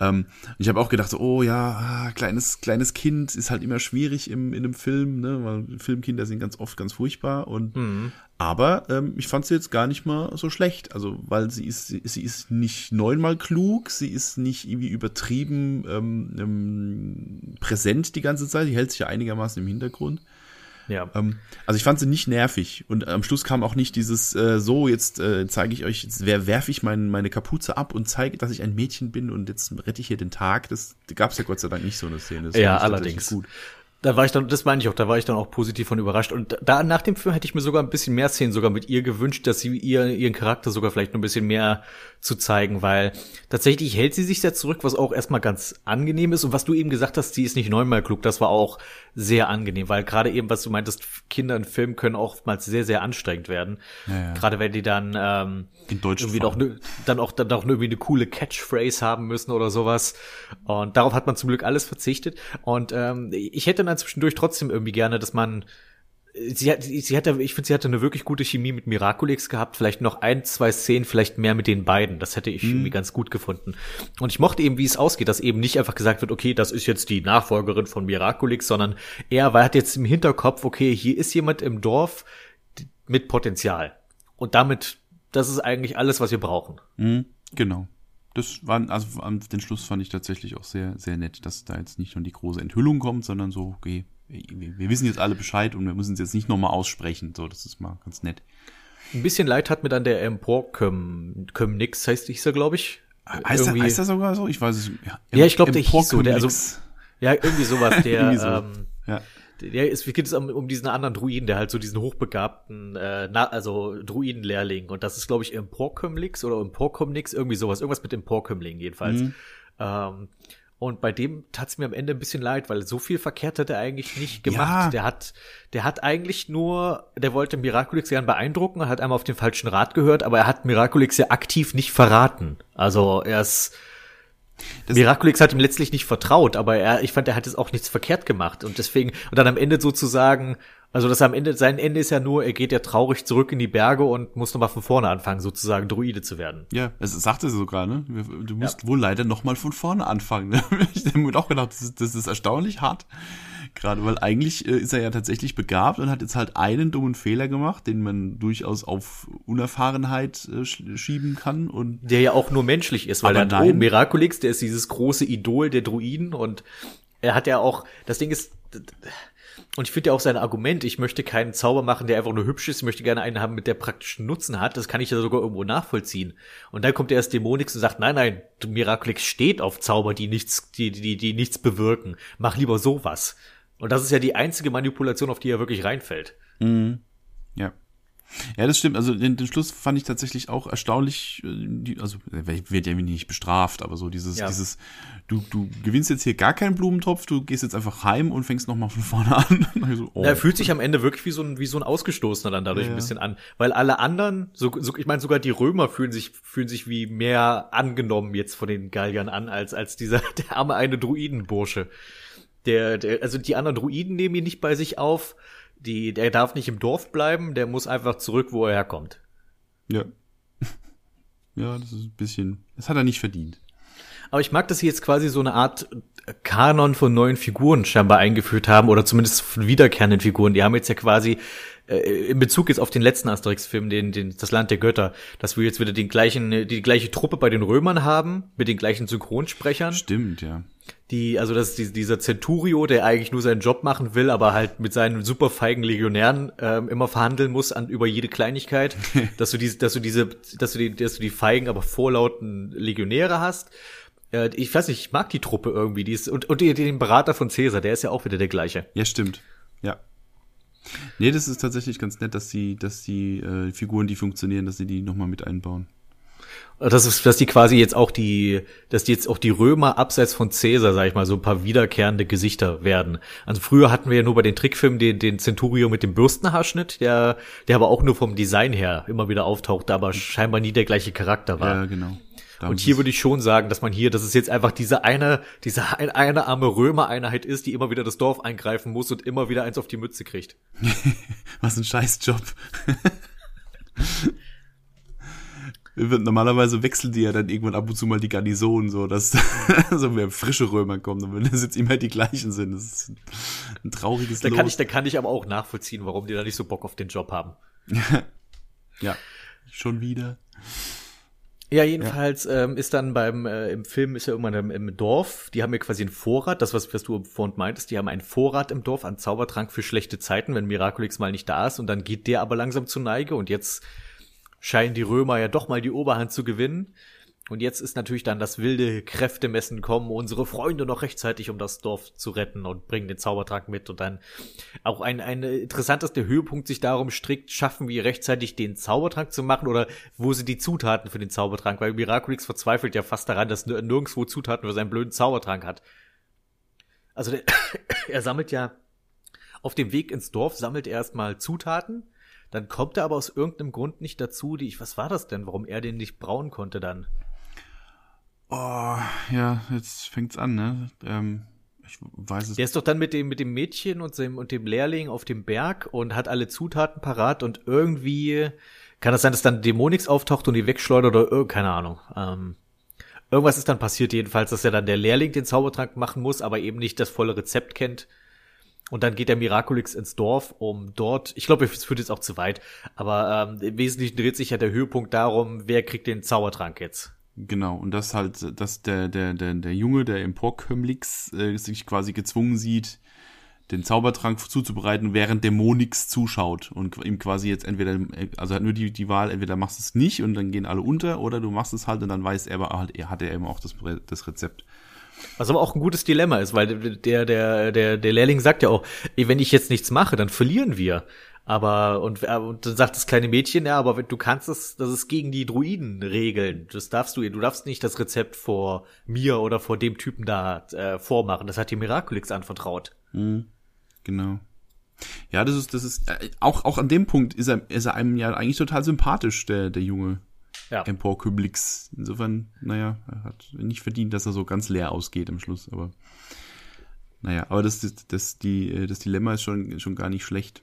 Ähm, ich habe auch gedacht, so, oh ja, ah, kleines, kleines Kind ist halt immer schwierig im, in einem Film, ne? weil Filmkinder sind ganz oft ganz furchtbar. Und mhm. aber ähm, ich fand sie jetzt gar nicht mal so schlecht. Also, weil sie ist, sie, sie ist nicht neunmal klug, sie ist nicht irgendwie übertrieben ähm, ähm, präsent die ganze Zeit, die hält sich ja einigermaßen im Hintergrund. Ja. Ähm, also ich fand sie nicht nervig und am Schluss kam auch nicht dieses äh, so jetzt äh, zeige ich euch jetzt wer werfe ich mein, meine Kapuze ab und zeige, dass ich ein Mädchen bin und jetzt rette ich hier den Tag. Das gab es ja Gott sei Dank nicht so eine Szene. Das ja, allerdings. Gut da war ich dann, das meine ich auch, da war ich dann auch positiv von überrascht. Und da nach dem Film hätte ich mir sogar ein bisschen mehr Szenen sogar mit ihr gewünscht, dass sie ihr, ihren Charakter sogar vielleicht noch ein bisschen mehr zu zeigen, weil tatsächlich hält sie sich sehr zurück, was auch erstmal ganz angenehm ist. Und was du eben gesagt hast, sie ist nicht neunmal klug, das war auch sehr angenehm, weil gerade eben, was du meintest, Kinder in Filmen können oftmals sehr, sehr anstrengend werden. Ja, ja. Gerade wenn die dann ähm, in Deutsch irgendwie noch ne, dann auch dann auch irgendwie eine coole Catchphrase haben müssen oder sowas. Und darauf hat man zum Glück alles verzichtet. Und ähm, ich hätte dann dann zwischendurch trotzdem irgendwie gerne, dass man sie hat, sie hatte, ich finde, sie hatte eine wirklich gute Chemie mit Miraculix gehabt. Vielleicht noch ein, zwei Szenen, vielleicht mehr mit den beiden. Das hätte ich mhm. irgendwie ganz gut gefunden. Und ich mochte eben, wie es ausgeht, dass eben nicht einfach gesagt wird, okay, das ist jetzt die Nachfolgerin von Miraculix, sondern er war, hat jetzt im Hinterkopf, okay, hier ist jemand im Dorf mit Potenzial. Und damit, das ist eigentlich alles, was wir brauchen. Mhm, genau das war, also den Schluss fand ich tatsächlich auch sehr, sehr nett, dass da jetzt nicht nur die große Enthüllung kommt, sondern so, okay, wir, wir wissen jetzt alle Bescheid und wir müssen es jetzt nicht nochmal aussprechen. So, das ist mal ganz nett. Ein bisschen Leid hat mir dann der Emporcom Nix, heißt hieß er, glaube ich. Heißt er, heißt er sogar so? Ich weiß es. Ja, ja ich glaube, der hieß so. Der, also, ja, irgendwie sowas. Der, irgendwie so. ähm, ja der ist, wie geht es um, um diesen anderen Druiden, der halt so diesen hochbegabten, äh, na, also Druidenlehrling. Und das ist, glaube ich, Emporkömmlix oder Emporkömmlix, irgendwie sowas. Irgendwas mit Emporkömmling jedenfalls. Mhm. Ähm, und bei dem tat's mir am Ende ein bisschen leid, weil so viel verkehrt hat er eigentlich nicht gemacht. Ja. Der hat, der hat eigentlich nur, der wollte Miraculix gern beeindrucken, hat einmal auf den falschen Rat gehört, aber er hat Miraculix ja aktiv nicht verraten. Also er ist, Das Miraculix hat ihm letztlich nicht vertraut, aber er, ich fand, er hat es auch nichts verkehrt gemacht. Und deswegen und dann am Ende sozusagen, also das am Ende, sein Ende ist ja nur, er geht ja traurig zurück in die Berge und muss nochmal von vorne anfangen, sozusagen Druide zu werden. Ja, es sagte sie sogar, ne? Du musst ja. wohl leider nochmal von vorne anfangen. Ne? ich habe mir auch gedacht, das ist, das ist erstaunlich hart. Gerade, weil eigentlich äh, ist er ja tatsächlich begabt und hat jetzt halt einen dummen Fehler gemacht, den man durchaus auf Unerfahrenheit äh, schieben kann und. Der ja auch nur menschlich ist, weil der nein. Oh, Miraculix, der ist dieses große Idol der Druiden und er hat ja auch, das Ding ist, und ich finde ja auch sein Argument, ich möchte keinen Zauber machen, der einfach nur hübsch ist, ich möchte gerne einen haben, mit der praktischen Nutzen hat, das kann ich ja sogar irgendwo nachvollziehen. Und dann kommt erst Dämonix und sagt, nein, nein, Miraculix steht auf Zauber, die nichts, die, die, die nichts bewirken. Mach lieber sowas. Und das ist ja die einzige Manipulation, auf die er wirklich reinfällt. Mhm. Ja. Ja, das stimmt. Also den, den Schluss fand ich tatsächlich auch erstaunlich. äh, Die, also wird ja nicht bestraft, aber so dieses, ja. dieses, du, du gewinnst jetzt hier gar keinen Blumentopf, du gehst jetzt einfach heim und fängst nochmal von vorne an. so, oh. Er fühlt sich am Ende wirklich wie so ein, wie so ein Ausgestoßener dann dadurch ja, ein bisschen an, weil alle anderen, so, so ich meine sogar die Römer fühlen sich fühlen sich wie mehr angenommen jetzt von den Galliern an als als dieser der arme eine Druidenbursche. Der, der, also die anderen Druiden nehmen ihn nicht bei sich auf. Die, der darf nicht im Dorf bleiben, der muss einfach zurück, wo er herkommt. Ja. Ja, das ist ein bisschen, das hat er nicht verdient. Aber ich mag, dass sie jetzt quasi so eine Art Kanon von neuen Figuren scheinbar eingeführt haben oder zumindest von wiederkehrenden Figuren. Die haben jetzt ja quasi äh, in Bezug jetzt auf den letzten Asterix-Film, den, den, das Land der Götter, dass wir jetzt wieder den gleichen, die gleiche Truppe bei den Römern haben, mit den gleichen Synchronsprechern. Stimmt, ja. Die, also das ist dieser Centurio, der eigentlich nur seinen Job machen will, aber halt mit seinen super feigen Legionären ähm, immer verhandeln muss an über jede Kleinigkeit, dass du diese, dass du diese, dass du die, dass du die feigen, aber vorlauten Legionäre hast. Äh, ich weiß nicht, ich mag die Truppe irgendwie, die ist und und den Berater von Caesar, der ist ja auch wieder der gleiche. Ja, stimmt. Ja. Nee, das ist tatsächlich ganz nett, dass sie, dass die äh, Figuren, die funktionieren, dass sie die nochmal mit einbauen. Das ist, dass die quasi jetzt auch die, dass die jetzt auch die Römer abseits von Caesar, sag ich mal, so ein paar wiederkehrende Gesichter werden. Also früher hatten wir ja nur bei den Trickfilmen den, den Centurio mit dem Bürstenhaarschnitt, der, der aber auch nur vom Design her immer wieder auftauchte, aber scheinbar nie der gleiche Charakter war. Ja, genau. Da und hier würde ich schon sagen, dass man hier, dass es jetzt einfach diese eine, diese eine, eine arme Römereinheit ist, die immer wieder das Dorf eingreifen muss und immer wieder eins auf die Mütze kriegt. Was ein Scheißjob. Normalerweise wechseln die ja dann irgendwann ab und zu mal die Garnison, so dass so mehr frische Römer kommen, und wenn das jetzt immer die gleichen sind. Das ist ein, trauriges da kann ich, Da kann ich aber auch nachvollziehen, warum die da nicht so Bock auf den Job haben. ja, schon wieder. Ja, jedenfalls ja. Ähm, ist dann beim äh, im Film ist ja irgendwann im, im Dorf, die haben ja quasi einen Vorrat, das was, was du vorhin meintest, die haben einen Vorrat im Dorf an Zaubertrank für schlechte Zeiten, wenn Miraculix mal nicht da ist und dann geht der aber langsam zu Neige und jetzt scheinen die Römer ja doch mal die Oberhand zu gewinnen und jetzt ist natürlich dann das wilde Kräftemessen kommen, unsere Freunde noch rechtzeitig, um das Dorf zu retten und bringen den Zaubertrank mit. Und dann auch ein, ein interessantester Höhepunkt sich darum strickt, schaffen wir rechtzeitig den Zaubertrank zu machen oder wo sind die Zutaten für den Zaubertrank? Weil Miraculix verzweifelt ja fast daran, dass nirgendwo Zutaten für seinen blöden Zaubertrank hat. Also der, er sammelt ja auf dem Weg ins Dorf, sammelt er erstmal Zutaten, dann kommt er aber aus irgendeinem Grund nicht dazu, die ich, was war das denn, warum er den nicht brauen konnte dann? Oh, ja, jetzt fängt's an, ne? Ähm, ich weiß es. Der ist doch dann mit dem, mit dem Mädchen und dem, und dem Lehrling auf dem Berg und hat alle Zutaten parat und irgendwie kann das sein, dass dann Dämonix auftaucht und die wegschleudert oder keine Ahnung. Ähm, irgendwas ist dann passiert jedenfalls, dass er dann der Lehrling den Zaubertrank machen muss, aber eben nicht das volle Rezept kennt. Und dann geht der Miraculix ins Dorf, um dort, ich glaube, es führt jetzt auch zu weit, aber ähm, im Wesentlichen dreht sich ja der Höhepunkt darum, wer kriegt den Zaubertrank jetzt. Genau, und das halt, dass der, der, der, der Junge, der Emporkömmlix, äh, sich quasi gezwungen sieht, den Zaubertrank zuzubereiten, während der Monix zuschaut und ihm quasi jetzt entweder, also hat nur die, die Wahl, entweder machst du es nicht und dann gehen alle unter oder du machst es halt und dann weiß er aber halt, er hat er eben auch das, das Rezept. Was aber auch ein gutes Dilemma ist, weil der, der, der, der Lehrling sagt ja auch, wenn ich jetzt nichts mache, dann verlieren wir. Aber, und, äh, und dann sagt das kleine Mädchen, ja, aber du kannst es, das ist gegen die Druiden regeln. Das darfst du, du darfst nicht das Rezept vor mir oder vor dem Typen da äh, vormachen. Das hat dir Miraculix anvertraut. Mhm. Genau. Ja, das ist, das ist, äh, auch, auch an dem Punkt ist er, ist er einem ja eigentlich total sympathisch, der, der Junge. Ja. Empor Kublix. Insofern, naja, er hat nicht verdient, dass er so ganz leer ausgeht am Schluss, aber naja, aber das, das, das, die, das Dilemma ist schon, schon gar nicht schlecht.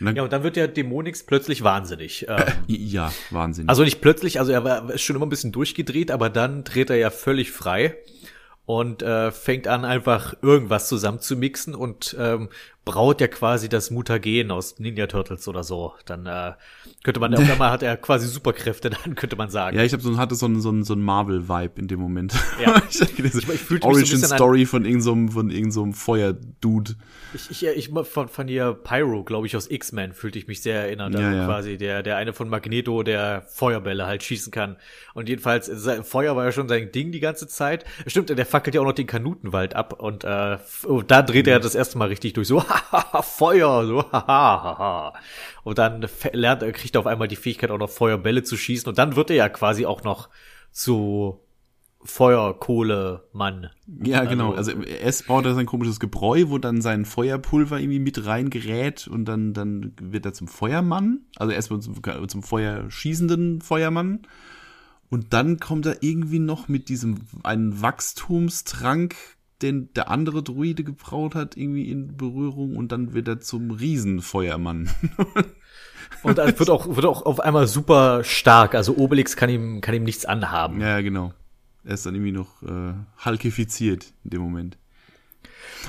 Und dann, ja, und dann wird der Dämonix plötzlich wahnsinnig. Ähm, ja, wahnsinnig. Also nicht plötzlich, also er war ist schon immer ein bisschen durchgedreht, aber dann dreht er ja völlig frei und äh, fängt an einfach irgendwas zusammenzumixen und ähm, braut ja quasi das Mutagen aus Ninja Turtles oder so. Dann äh, könnte man, auf einmal hat er quasi Superkräfte, dann könnte man sagen. Ja, ich habe so, hatte so ein, so ein, so ein Marvel-Vibe in dem Moment. Ja. ich, ich, ich fühlte Origin so Story von irgendeinem, so von irgendeinem so Feuerdude. Ich, ich, ich von, von ihr Pyro, glaube ich, aus X-Men fühlte ich mich sehr erinnert. Also ja, ja. quasi der, der eine von Magneto, der Feuerbälle halt schießen kann. Und jedenfalls, Feuer war ja schon sein Ding die ganze Zeit. Stimmt, der fackelt ja auch noch den Kanutenwald ab und äh, da dreht er das erste Mal richtig durch. So, Feuer, so. Und dann lernt, kriegt er auf einmal die Fähigkeit auch noch Feuerbälle zu schießen und dann wird er ja quasi auch noch zu Feuerkohlemann. Ja, genau. Also, also erst baut er sein komisches Gebräu, wo dann sein Feuerpulver irgendwie mit reingerät und dann, dann wird er zum Feuermann. Also erstmal zum, zum Feuerschießenden Feuermann. Und dann kommt er irgendwie noch mit diesem einen Wachstumstrank den der andere Druide gebraut hat, irgendwie in Berührung und dann wird er zum Riesenfeuermann. und dann wird auch, wird auch auf einmal super stark. Also Obelix kann ihm, kann ihm nichts anhaben. Ja, genau. Er ist dann irgendwie noch äh, halkifiziert in dem Moment.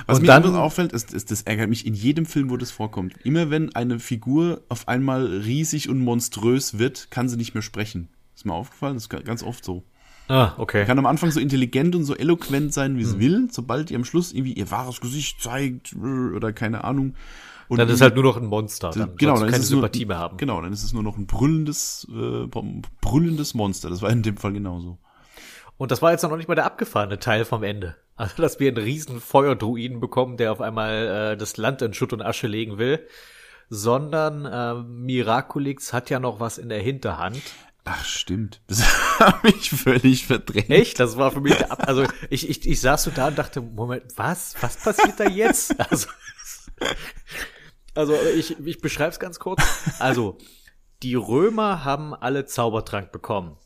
Was und mir dann auffällt, ist, ist, das ärgert mich in jedem Film, wo das vorkommt. Immer wenn eine Figur auf einmal riesig und monströs wird, kann sie nicht mehr sprechen. Ist mir aufgefallen, das ist ganz oft so. Ah, okay. Kann am Anfang so intelligent und so eloquent sein, wie es hm. will, sobald ihr am Schluss irgendwie ihr wahres Gesicht zeigt äh, oder keine Ahnung. Und dann ist halt nur noch ein Monster. Dann genau, dann keine ist es Sympathie nur, mehr haben. Genau, dann ist es nur noch ein brüllendes, äh, brüllendes Monster. Das war in dem Fall genauso. Und das war jetzt noch nicht mal der abgefahrene Teil vom Ende. Also, dass wir einen riesen Feuerdruiden bekommen, der auf einmal äh, das Land in Schutt und Asche legen will. Sondern äh, Miraculix hat ja noch was in der Hinterhand. Ach, stimmt. Das habe ich völlig verdrängt. Echt? Das war für mich der Ab Also ich, ich, ich saß so da und dachte, Moment, was? Was passiert da jetzt? Also, also ich, ich beschreibe es ganz kurz. Also, die Römer haben alle Zaubertrank bekommen.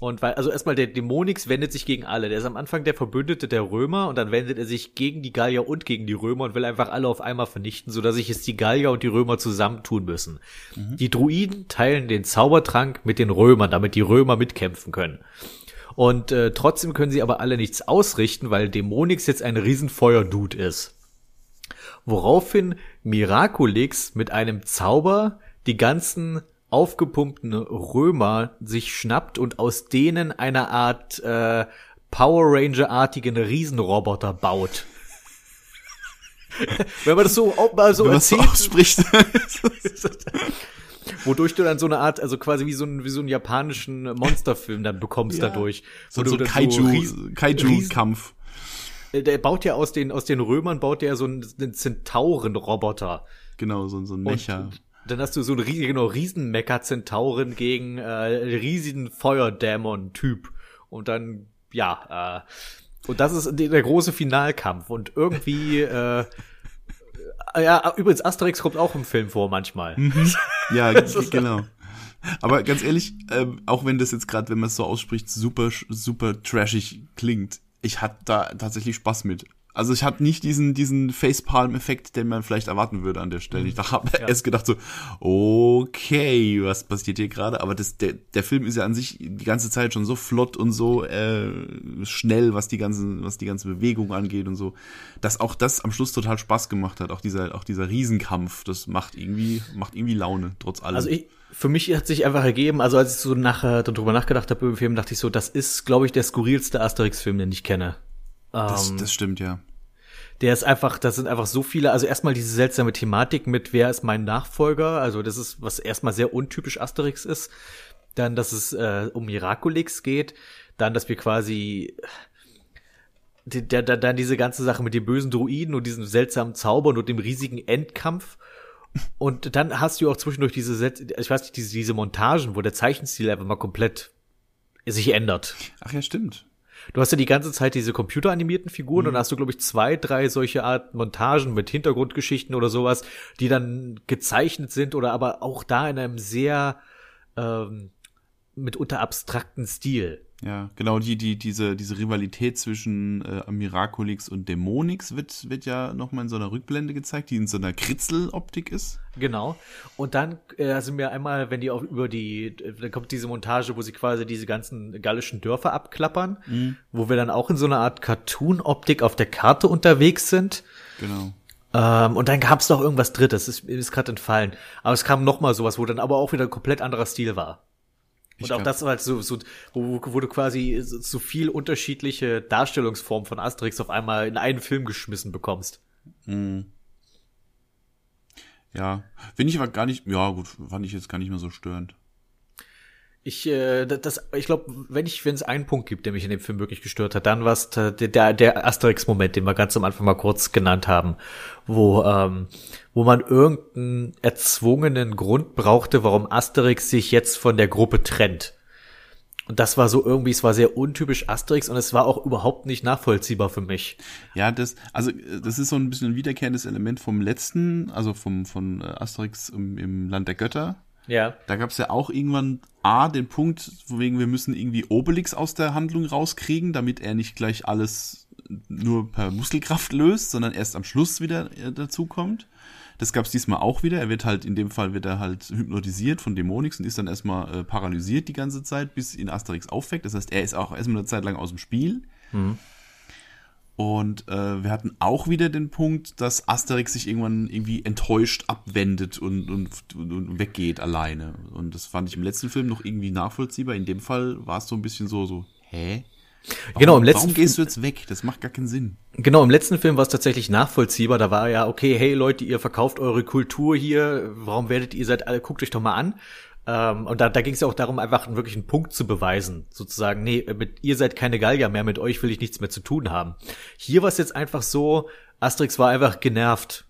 Und weil, also erstmal der Dämonix wendet sich gegen alle. Der ist am Anfang der Verbündete der Römer und dann wendet er sich gegen die Gallier und gegen die Römer und will einfach alle auf einmal vernichten, so dass sich jetzt die Gallier und die Römer zusammentun müssen. Mhm. Die Druiden teilen den Zaubertrank mit den Römern, damit die Römer mitkämpfen können. Und äh, trotzdem können sie aber alle nichts ausrichten, weil Dämonix jetzt ein Riesenfeuerdude ist. Woraufhin Miraculix mit einem Zauber die ganzen aufgepumpten Römer sich schnappt und aus denen eine Art äh, Power Ranger-artigen Riesenroboter baut. Wenn man das so, auch mal so Wenn erzählt. So ausspricht. wodurch du dann so eine Art, also quasi wie so ein, wie so einen japanischen Monsterfilm dann bekommst ja. dadurch. So, so Kaiju, Kaiju-Kampf. Äh, der baut ja aus den, aus den Römern baut der so einen, einen Zentauren-Roboter. Genau, so, so ein Mecher. Und dann hast du so einen riesigen, genau, riesen Mecha-Zentauren gegen äh, riesigen Feuerdämon-Typ. Und dann, ja, äh, und das ist der große Finalkampf. Und irgendwie, äh, ja, übrigens, Asterix kommt auch im Film vor manchmal. Mhm. Ja, genau. Aber ganz ehrlich, ähm, auch wenn das jetzt gerade, wenn man es so ausspricht, super, super trashig klingt, ich hatte da tatsächlich Spaß mit. Also ich hatte nicht diesen, diesen Facepalm-Effekt, den man vielleicht erwarten würde an der Stelle. Ich habe ja. erst gedacht so, okay, was passiert hier gerade? Aber das, der, der Film ist ja an sich die ganze Zeit schon so flott und so äh, schnell, was die ganzen, was die ganze Bewegung angeht und so, dass auch das am Schluss total Spaß gemacht hat. Auch dieser, auch dieser Riesenkampf, das macht irgendwie, macht irgendwie Laune, trotz allem. Also ich, für mich hat sich einfach ergeben, also als ich so nachher darüber nachgedacht habe über den Film, dachte ich so, das ist, glaube ich, der skurrilste Asterix-Film, den ich kenne. Das, ähm, das stimmt, ja der ist einfach, das sind einfach so viele, also erstmal diese seltsame Thematik mit wer ist mein Nachfolger, also das ist, was erstmal sehr untypisch Asterix ist. Dann, dass es äh, um Miraculix geht, dann, dass wir quasi der, der, dann diese ganze Sache mit den bösen Druiden und diesen seltsamen Zaubern und dem riesigen Endkampf. Und dann hast du auch zwischendurch diese, ich weiß nicht, diese, diese Montagen, wo der Zeichenstil einfach mal komplett sich ändert. Ach ja, stimmt. Du hast ja die ganze Zeit diese computeranimierten Figuren mhm. und hast du, glaube ich, zwei, drei solche Art Montagen mit Hintergrundgeschichten oder sowas, die dann gezeichnet sind oder aber auch da in einem sehr ähm, mitunter abstrakten Stil. Ja, genau, die, die, diese, diese Rivalität zwischen äh, Miraculix und Dämonix wird, wird ja nochmal in so einer Rückblende gezeigt, die in so einer Kritzeloptik ist. Genau. Und dann äh, sind wir einmal, wenn die auch über die, dann kommt diese Montage, wo sie quasi diese ganzen gallischen Dörfer abklappern, mhm. wo wir dann auch in so einer Art Cartoon-Optik auf der Karte unterwegs sind. Genau. Ähm, und dann gab es noch irgendwas Drittes, ist, ist gerade entfallen. Aber es kam noch mal sowas, wo dann aber auch wieder ein komplett anderer Stil war. Und auch das halt so, so wo, wo du quasi so viel unterschiedliche Darstellungsformen von Asterix auf einmal in einen Film geschmissen bekommst. Mhm. Ja, finde ich aber gar nicht, ja gut, fand ich jetzt gar nicht mehr so störend. Ich, äh, das, ich glaube, wenn ich, wenn es einen Punkt gibt, der mich in dem Film wirklich gestört hat, dann war es der, der, Asterix-Moment, den wir ganz am Anfang mal kurz genannt haben, wo, ähm, wo man irgendeinen erzwungenen Grund brauchte, warum Asterix sich jetzt von der Gruppe trennt. Und das war so irgendwie, es war sehr untypisch Asterix und es war auch überhaupt nicht nachvollziehbar für mich. Ja, das, also das ist so ein bisschen ein wiederkehrendes Element vom letzten, also vom von Asterix im, im Land der Götter ja. Da gab es ja auch irgendwann A, den Punkt, wegen wir müssen irgendwie Obelix aus der Handlung rauskriegen, damit er nicht gleich alles nur per Muskelkraft löst, sondern erst am Schluss wieder äh, dazukommt. Das gab es diesmal auch wieder. Er wird halt, in dem Fall wird er halt hypnotisiert von Dämonix und ist dann erstmal äh, paralysiert die ganze Zeit, bis ihn Asterix aufweckt. Das heißt, er ist auch erstmal eine Zeit lang aus dem Spiel. Mhm. Und äh, wir hatten auch wieder den Punkt, dass Asterix sich irgendwann irgendwie enttäuscht abwendet und, und, und weggeht alleine. Und das fand ich im letzten Film noch irgendwie nachvollziehbar. In dem Fall war es so ein bisschen so, so, hä? Warum, genau, im letzten warum gehst du jetzt weg? Das macht gar keinen Sinn. Genau, im letzten Film war es tatsächlich nachvollziehbar. Da war ja, okay, hey Leute, ihr verkauft eure Kultur hier. Warum werdet ihr seid alle, guckt euch doch mal an. Ähm, und da, da ging es ja auch darum, einfach wirklich einen Punkt zu beweisen. Sozusagen, nee, mit ihr seid keine Gallier mehr, mit euch will ich nichts mehr zu tun haben. Hier war es jetzt einfach so, Asterix war einfach genervt.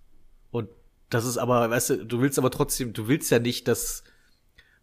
Und das ist aber, weißt du, du willst aber trotzdem, du willst ja nicht, dass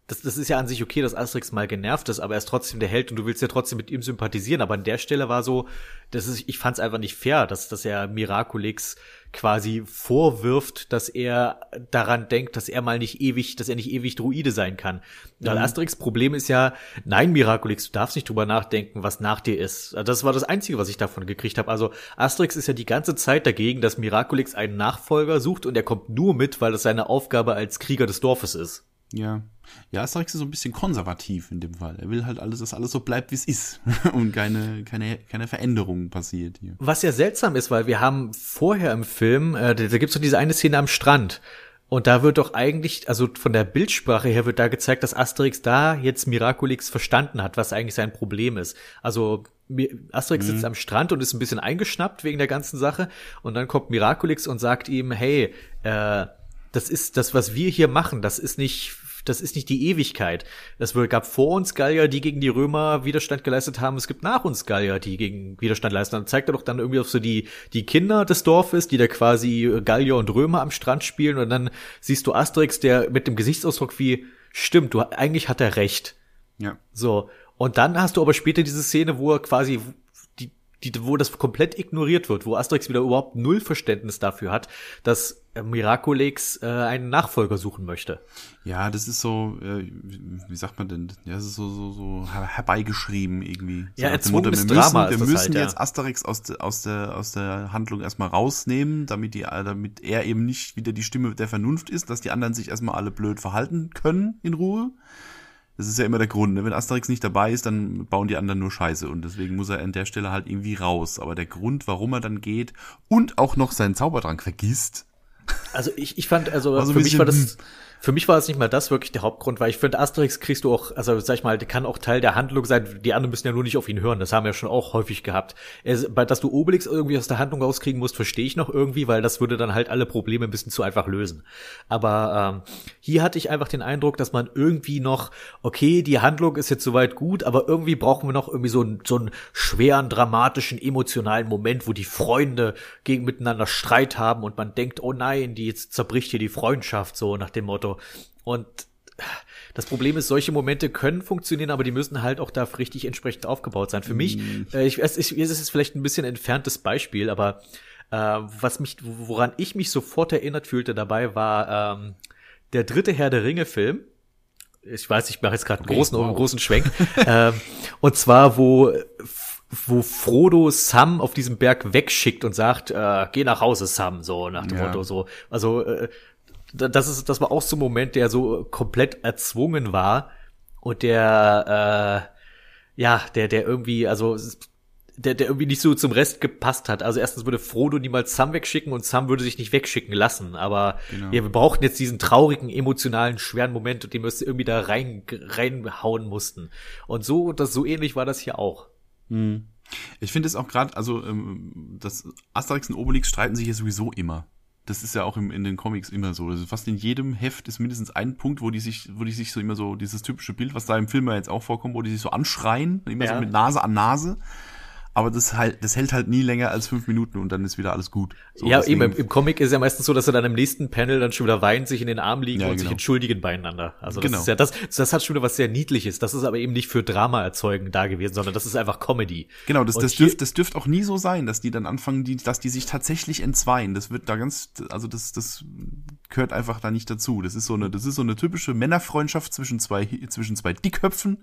das, das ist ja an sich okay, dass Asterix mal genervt ist, aber er ist trotzdem der Held und du willst ja trotzdem mit ihm sympathisieren. Aber an der Stelle war so, das ist, ich fand es einfach nicht fair, dass, dass er Miraculix quasi vorwirft, dass er daran denkt, dass er mal nicht ewig, dass er nicht ewig Druide sein kann. Mhm. Weil Asterix Problem ist ja, nein, Miraculix, du darfst nicht drüber nachdenken, was nach dir ist. Das war das Einzige, was ich davon gekriegt habe. Also Asterix ist ja die ganze Zeit dagegen, dass Miraculix einen Nachfolger sucht und er kommt nur mit, weil das seine Aufgabe als Krieger des Dorfes ist. Ja. Ja, Asterix ist so ein bisschen konservativ in dem Fall. Er will halt alles, dass alles so bleibt, wie es ist und keine, keine, keine Veränderung passiert hier. Was ja seltsam ist, weil wir haben vorher im Film, äh, da, da gibt's doch diese eine Szene am Strand. Und da wird doch eigentlich, also von der Bildsprache her wird da gezeigt, dass Asterix da jetzt Miraculix verstanden hat, was eigentlich sein Problem ist. Also Asterix mhm. sitzt am Strand und ist ein bisschen eingeschnappt wegen der ganzen Sache. Und dann kommt Miraculix und sagt ihm, hey, äh, das ist das, was wir hier machen, das ist nicht das ist nicht die Ewigkeit. Es gab vor uns Gallier, die gegen die Römer Widerstand geleistet haben. Es gibt nach uns Gallier, die gegen Widerstand leisten. Dann zeigt er doch dann irgendwie auf so die, die Kinder des Dorfes, die da quasi Gallier und Römer am Strand spielen. Und dann siehst du Asterix, der mit dem Gesichtsausdruck wie, stimmt, du, eigentlich hat er recht. Ja. So. Und dann hast du aber später diese Szene, wo er quasi die, wo das komplett ignoriert wird, wo Asterix wieder überhaupt null Verständnis dafür hat, dass Miraculix äh, einen Nachfolger suchen möchte. Ja, das ist so, äh, wie sagt man denn? Ja, das ist so, so, so herbeigeschrieben irgendwie. So ja, erzwungenes wir Drama müssen, wir müssen halt, jetzt ja. Asterix aus, aus, der, aus der Handlung erstmal rausnehmen, damit, die, damit er eben nicht wieder die Stimme der Vernunft ist, dass die anderen sich erstmal alle blöd verhalten können in Ruhe. Das ist ja immer der Grund. Ne? Wenn Asterix nicht dabei ist, dann bauen die anderen nur Scheiße. Und deswegen muss er an der Stelle halt irgendwie raus. Aber der Grund, warum er dann geht und auch noch seinen Zaubertrank vergisst, also ich, ich fand, also, also für mich war das, hm. Für mich war es nicht mal das wirklich der Hauptgrund, weil ich finde, Asterix kriegst du auch, also sag ich mal, kann auch Teil der Handlung sein. Die anderen müssen ja nur nicht auf ihn hören. Das haben wir ja schon auch häufig gehabt. Er, dass du Obelix irgendwie aus der Handlung rauskriegen musst, verstehe ich noch irgendwie, weil das würde dann halt alle Probleme ein bisschen zu einfach lösen. Aber ähm, hier hatte ich einfach den Eindruck, dass man irgendwie noch, okay, die Handlung ist jetzt soweit gut, aber irgendwie brauchen wir noch irgendwie so einen, so einen schweren, dramatischen, emotionalen Moment, wo die Freunde gegen miteinander Streit haben und man denkt, oh nein, die jetzt zerbricht hier die Freundschaft, so nach dem Motto. Und das Problem ist, solche Momente können funktionieren, aber die müssen halt auch da richtig entsprechend aufgebaut sein. Für mich, mhm. äh, ich, es, ich, es ist vielleicht ein bisschen entferntes Beispiel, aber äh, was mich, woran ich mich sofort erinnert fühlte dabei, war ähm, der dritte Herr der Ringe-Film ich weiß, ich mache jetzt gerade einen großen, wow. großen Schwenk. ähm, und zwar, wo wo Frodo Sam auf diesem Berg wegschickt und sagt, äh, geh nach Hause, Sam, so nach dem ja. Motto so. Also äh, das ist, das war auch so ein Moment, der so komplett erzwungen war und der, äh, ja, der, der irgendwie, also der, der irgendwie nicht so zum Rest gepasst hat. Also erstens würde Frodo niemals Sam wegschicken und Sam würde sich nicht wegschicken lassen. Aber genau. ja, wir brauchten jetzt diesen traurigen, emotionalen, schweren Moment und den wir irgendwie da rein, reinhauen mussten. Und so, das so ähnlich war das hier auch. Hm. Ich finde es auch gerade, also ähm, das Asterix und Obelix streiten sich ja sowieso immer. Das ist ja auch im, in den Comics immer so. Also fast in jedem Heft ist mindestens ein Punkt, wo die sich, wo die sich so immer so, dieses typische Bild, was da im Film ja jetzt auch vorkommt, wo die sich so anschreien, immer ja. so mit Nase an Nase aber das halt, das hält halt nie länger als fünf Minuten und dann ist wieder alles gut. So, ja, eben, im, Comic ist ja meistens so, dass er dann im nächsten Panel dann schon wieder weint, sich in den Arm liegen ja, und genau. sich entschuldigen beieinander. Also das genau. ist ja das, das hat schon wieder was sehr Niedliches. Das ist aber eben nicht für Drama erzeugen da gewesen, sondern das ist einfach Comedy. Genau, das, das dürft, das dürft auch nie so sein, dass die dann anfangen, die, dass die sich tatsächlich entzweien. Das wird da ganz, also das, das gehört einfach da nicht dazu. Das ist so eine, das ist so eine typische Männerfreundschaft zwischen zwei, zwischen zwei Dickköpfen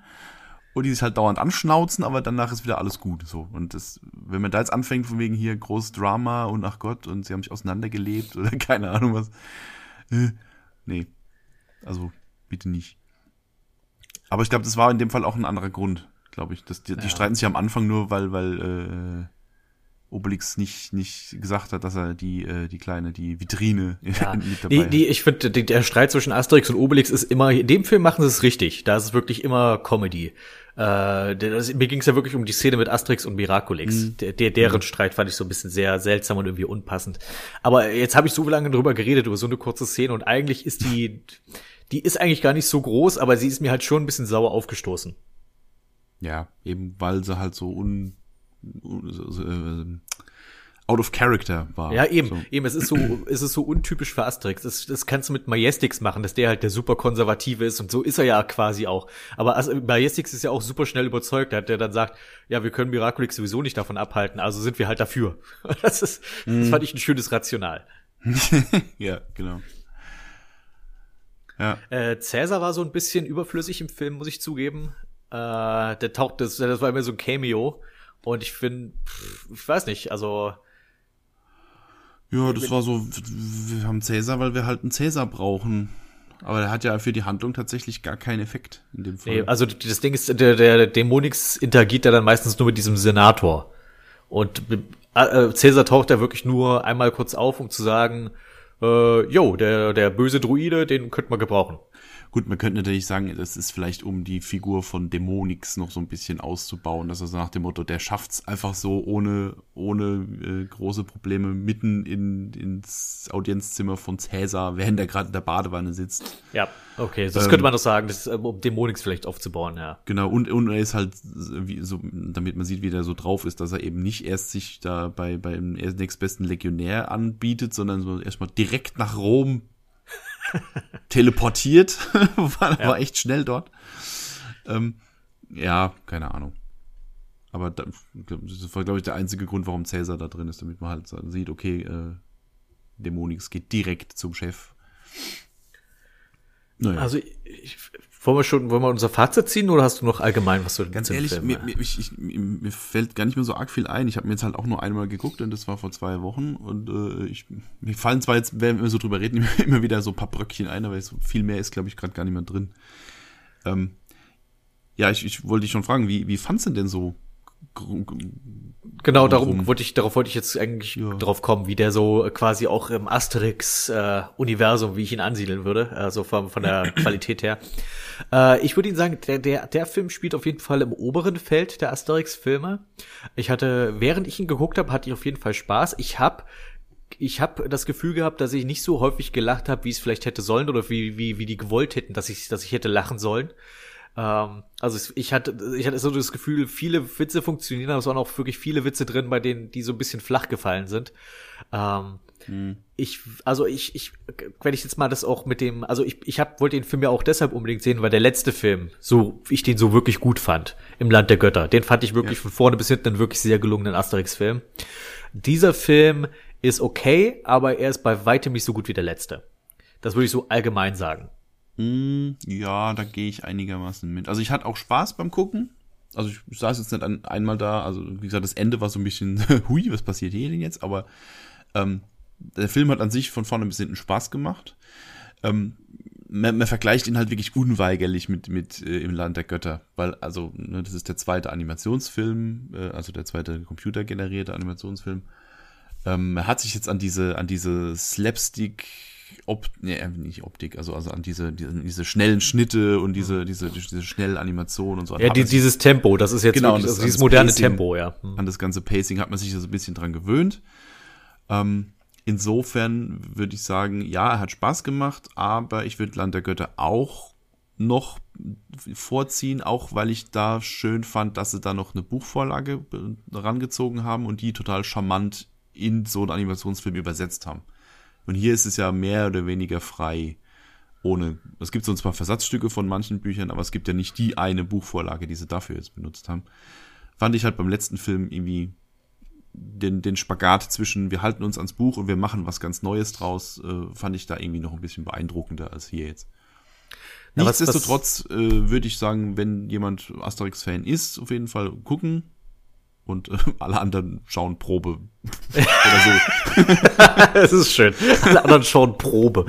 und die sich halt dauernd anschnauzen, aber danach ist wieder alles gut. So. Und das, wenn man da jetzt anfängt, von wegen hier großes Drama und ach Gott, und sie haben sich auseinandergelebt oder keine Ahnung was. Äh, nee. Also, bitte nicht. Aber ich glaube, das war in dem Fall auch ein anderer Grund, glaube ich. Das, die, ja. die streiten sich am Anfang nur, weil, weil äh, Obelix nicht, nicht gesagt hat, dass er die, äh, die kleine, die Vitrine ja. mit dabei die, die, Ich finde, der Streit zwischen Asterix und Obelix ist immer, in dem Film machen sie es richtig. Da ist es wirklich immer Comedy. Äh, das, mir ging es ja wirklich um die Szene mit Asterix und Miraculix. Mhm. Der, der, deren mhm. Streit fand ich so ein bisschen sehr seltsam und irgendwie unpassend. Aber jetzt habe ich so lange drüber geredet, über so eine kurze Szene und eigentlich ist die, die ist eigentlich gar nicht so groß, aber sie ist mir halt schon ein bisschen sauer aufgestoßen. Ja, eben weil sie halt so un, out of character war. Ja, eben, so. eben, es ist so, es ist so untypisch für Asterix. Das, das kannst du mit Majestix machen, dass der halt der super konservative ist und so ist er ja quasi auch. Aber also, Majestix ist ja auch super schnell überzeugt, der dann sagt, ja, wir können Miraculix sowieso nicht davon abhalten, also sind wir halt dafür. Das ist, das mhm. fand ich ein schönes Rational. ja, genau. Ja. Äh, Cäsar war so ein bisschen überflüssig im Film, muss ich zugeben. Äh, der taucht, das, das war immer so ein Cameo. Und ich finde, ich weiß nicht, also ja, das war so, wir haben Cäsar, weil wir halt einen Cäsar brauchen. Aber der hat ja für die Handlung tatsächlich gar keinen Effekt in dem Fall. Nee, also das Ding ist, der, der Dämonix interagiert ja dann meistens nur mit diesem Senator. Und äh, Cäsar taucht ja wirklich nur einmal kurz auf, um zu sagen, äh, jo, der, der böse Druide, den könnte man gebrauchen. Gut, man könnte natürlich sagen, das ist vielleicht um die Figur von Dämonix noch so ein bisschen auszubauen, dass er so nach dem Motto, der schafft's einfach so ohne, ohne äh, große Probleme mitten in, ins Audienzzimmer von Cäsar, während er gerade in der Badewanne sitzt. Ja, okay, das ähm, könnte man doch sagen, das, ist, um Dämonix vielleicht aufzubauen, ja. Genau, und, und er ist halt, wie, so, damit man sieht, wie der so drauf ist, dass er eben nicht erst sich da bei, beim nächstbesten Legionär anbietet, sondern so erstmal direkt nach Rom teleportiert. war, ja. war echt schnell dort. Ähm, ja, keine Ahnung. Aber da, das war, glaube ich, der einzige Grund, warum Cäsar da drin ist, damit man halt sieht, okay, äh, Dämonix geht direkt zum Chef. Naja. Also ich, wollen wir schon, wollen wir unser Fazit ziehen oder hast du noch allgemein was du Ganz ehrlich, mir, mir, ich, ich, mir fällt gar nicht mehr so arg viel ein. Ich habe mir jetzt halt auch nur einmal geguckt und das war vor zwei Wochen und äh, ich, mir fallen zwar jetzt, wenn wir so drüber reden, immer wieder so ein paar Bröckchen ein, aber so viel mehr ist, glaube ich, gerade gar nicht mehr drin. Ähm, ja, ich, ich wollte dich schon fragen, wie, wie fandst du denn so Genau, darum wollte ich, darauf wollte ich jetzt eigentlich ja. drauf kommen, wie der so quasi auch im Asterix-Universum, äh, wie ich ihn ansiedeln würde, also von, von der Qualität her. Äh, ich würde Ihnen sagen, der, der, der Film spielt auf jeden Fall im oberen Feld der Asterix-Filme. Ich hatte, während ich ihn geguckt habe, hatte ich auf jeden Fall Spaß. Ich habe ich habe das Gefühl gehabt, dass ich nicht so häufig gelacht habe, wie es vielleicht hätte sollen oder wie, wie, wie die gewollt hätten, dass ich, dass ich hätte lachen sollen. Ähm, also ich hatte, ich hatte so das Gefühl, viele Witze funktionieren, aber es waren auch wirklich viele Witze drin, bei denen die so ein bisschen flach gefallen sind. Ähm, hm. Ich, also ich, ich, wenn ich jetzt mal das auch mit dem, also ich, ich hab, wollte den Film ja auch deshalb unbedingt sehen, weil der letzte Film, so ich den so wirklich gut fand, im Land der Götter, den fand ich wirklich ja. von vorne bis hinten einen wirklich sehr gelungenen Asterix-Film. Dieser Film ist okay, aber er ist bei weitem nicht so gut wie der letzte. Das würde ich so allgemein sagen. Mm, ja, da gehe ich einigermaßen mit. Also ich hatte auch Spaß beim Gucken. Also ich saß jetzt nicht an, einmal da, also wie gesagt, das Ende war so ein bisschen, hui, was passiert hier denn jetzt? Aber ähm, der Film hat an sich von vorne bis hinten Spaß gemacht. Ähm, man, man vergleicht ihn halt wirklich unweigerlich mit, mit äh, Im Land der Götter, weil, also, ne, das ist der zweite Animationsfilm, äh, also der zweite computergenerierte Animationsfilm. Ähm, er hat sich jetzt an diese, an diese Slapstick, Op nee, äh, nicht Optik, also, also an diese, diese, diese schnellen Schnitte und diese, diese, diese schnelle Animation und so. Ja, die, dieses Tempo, das ist jetzt genau, wirklich, das, also dieses moderne Pacing, Tempo, ja. Hm. An das ganze Pacing hat man sich so ein bisschen dran gewöhnt. Ähm, insofern würde ich sagen, ja, er hat Spaß gemacht, aber ich würde Land der Götter auch noch vorziehen, auch weil ich da schön fand, dass sie da noch eine Buchvorlage rangezogen haben und die total charmant in so einen Animationsfilm übersetzt haben. Und hier ist es ja mehr oder weniger frei. Ohne, es gibt so zwar Versatzstücke von manchen Büchern, aber es gibt ja nicht die eine Buchvorlage, die sie dafür jetzt benutzt haben. Fand ich halt beim letzten Film irgendwie den, den Spagat zwischen wir halten uns ans Buch und wir machen was ganz Neues draus, äh, fand ich da irgendwie noch ein bisschen beeindruckender als hier jetzt. Was- Nichtsdestotrotz äh, würde ich sagen, wenn jemand Asterix-Fan ist, auf jeden Fall gucken. Und äh, alle anderen schauen Probe. Oder so. Es ist schön. Alle anderen schauen Probe.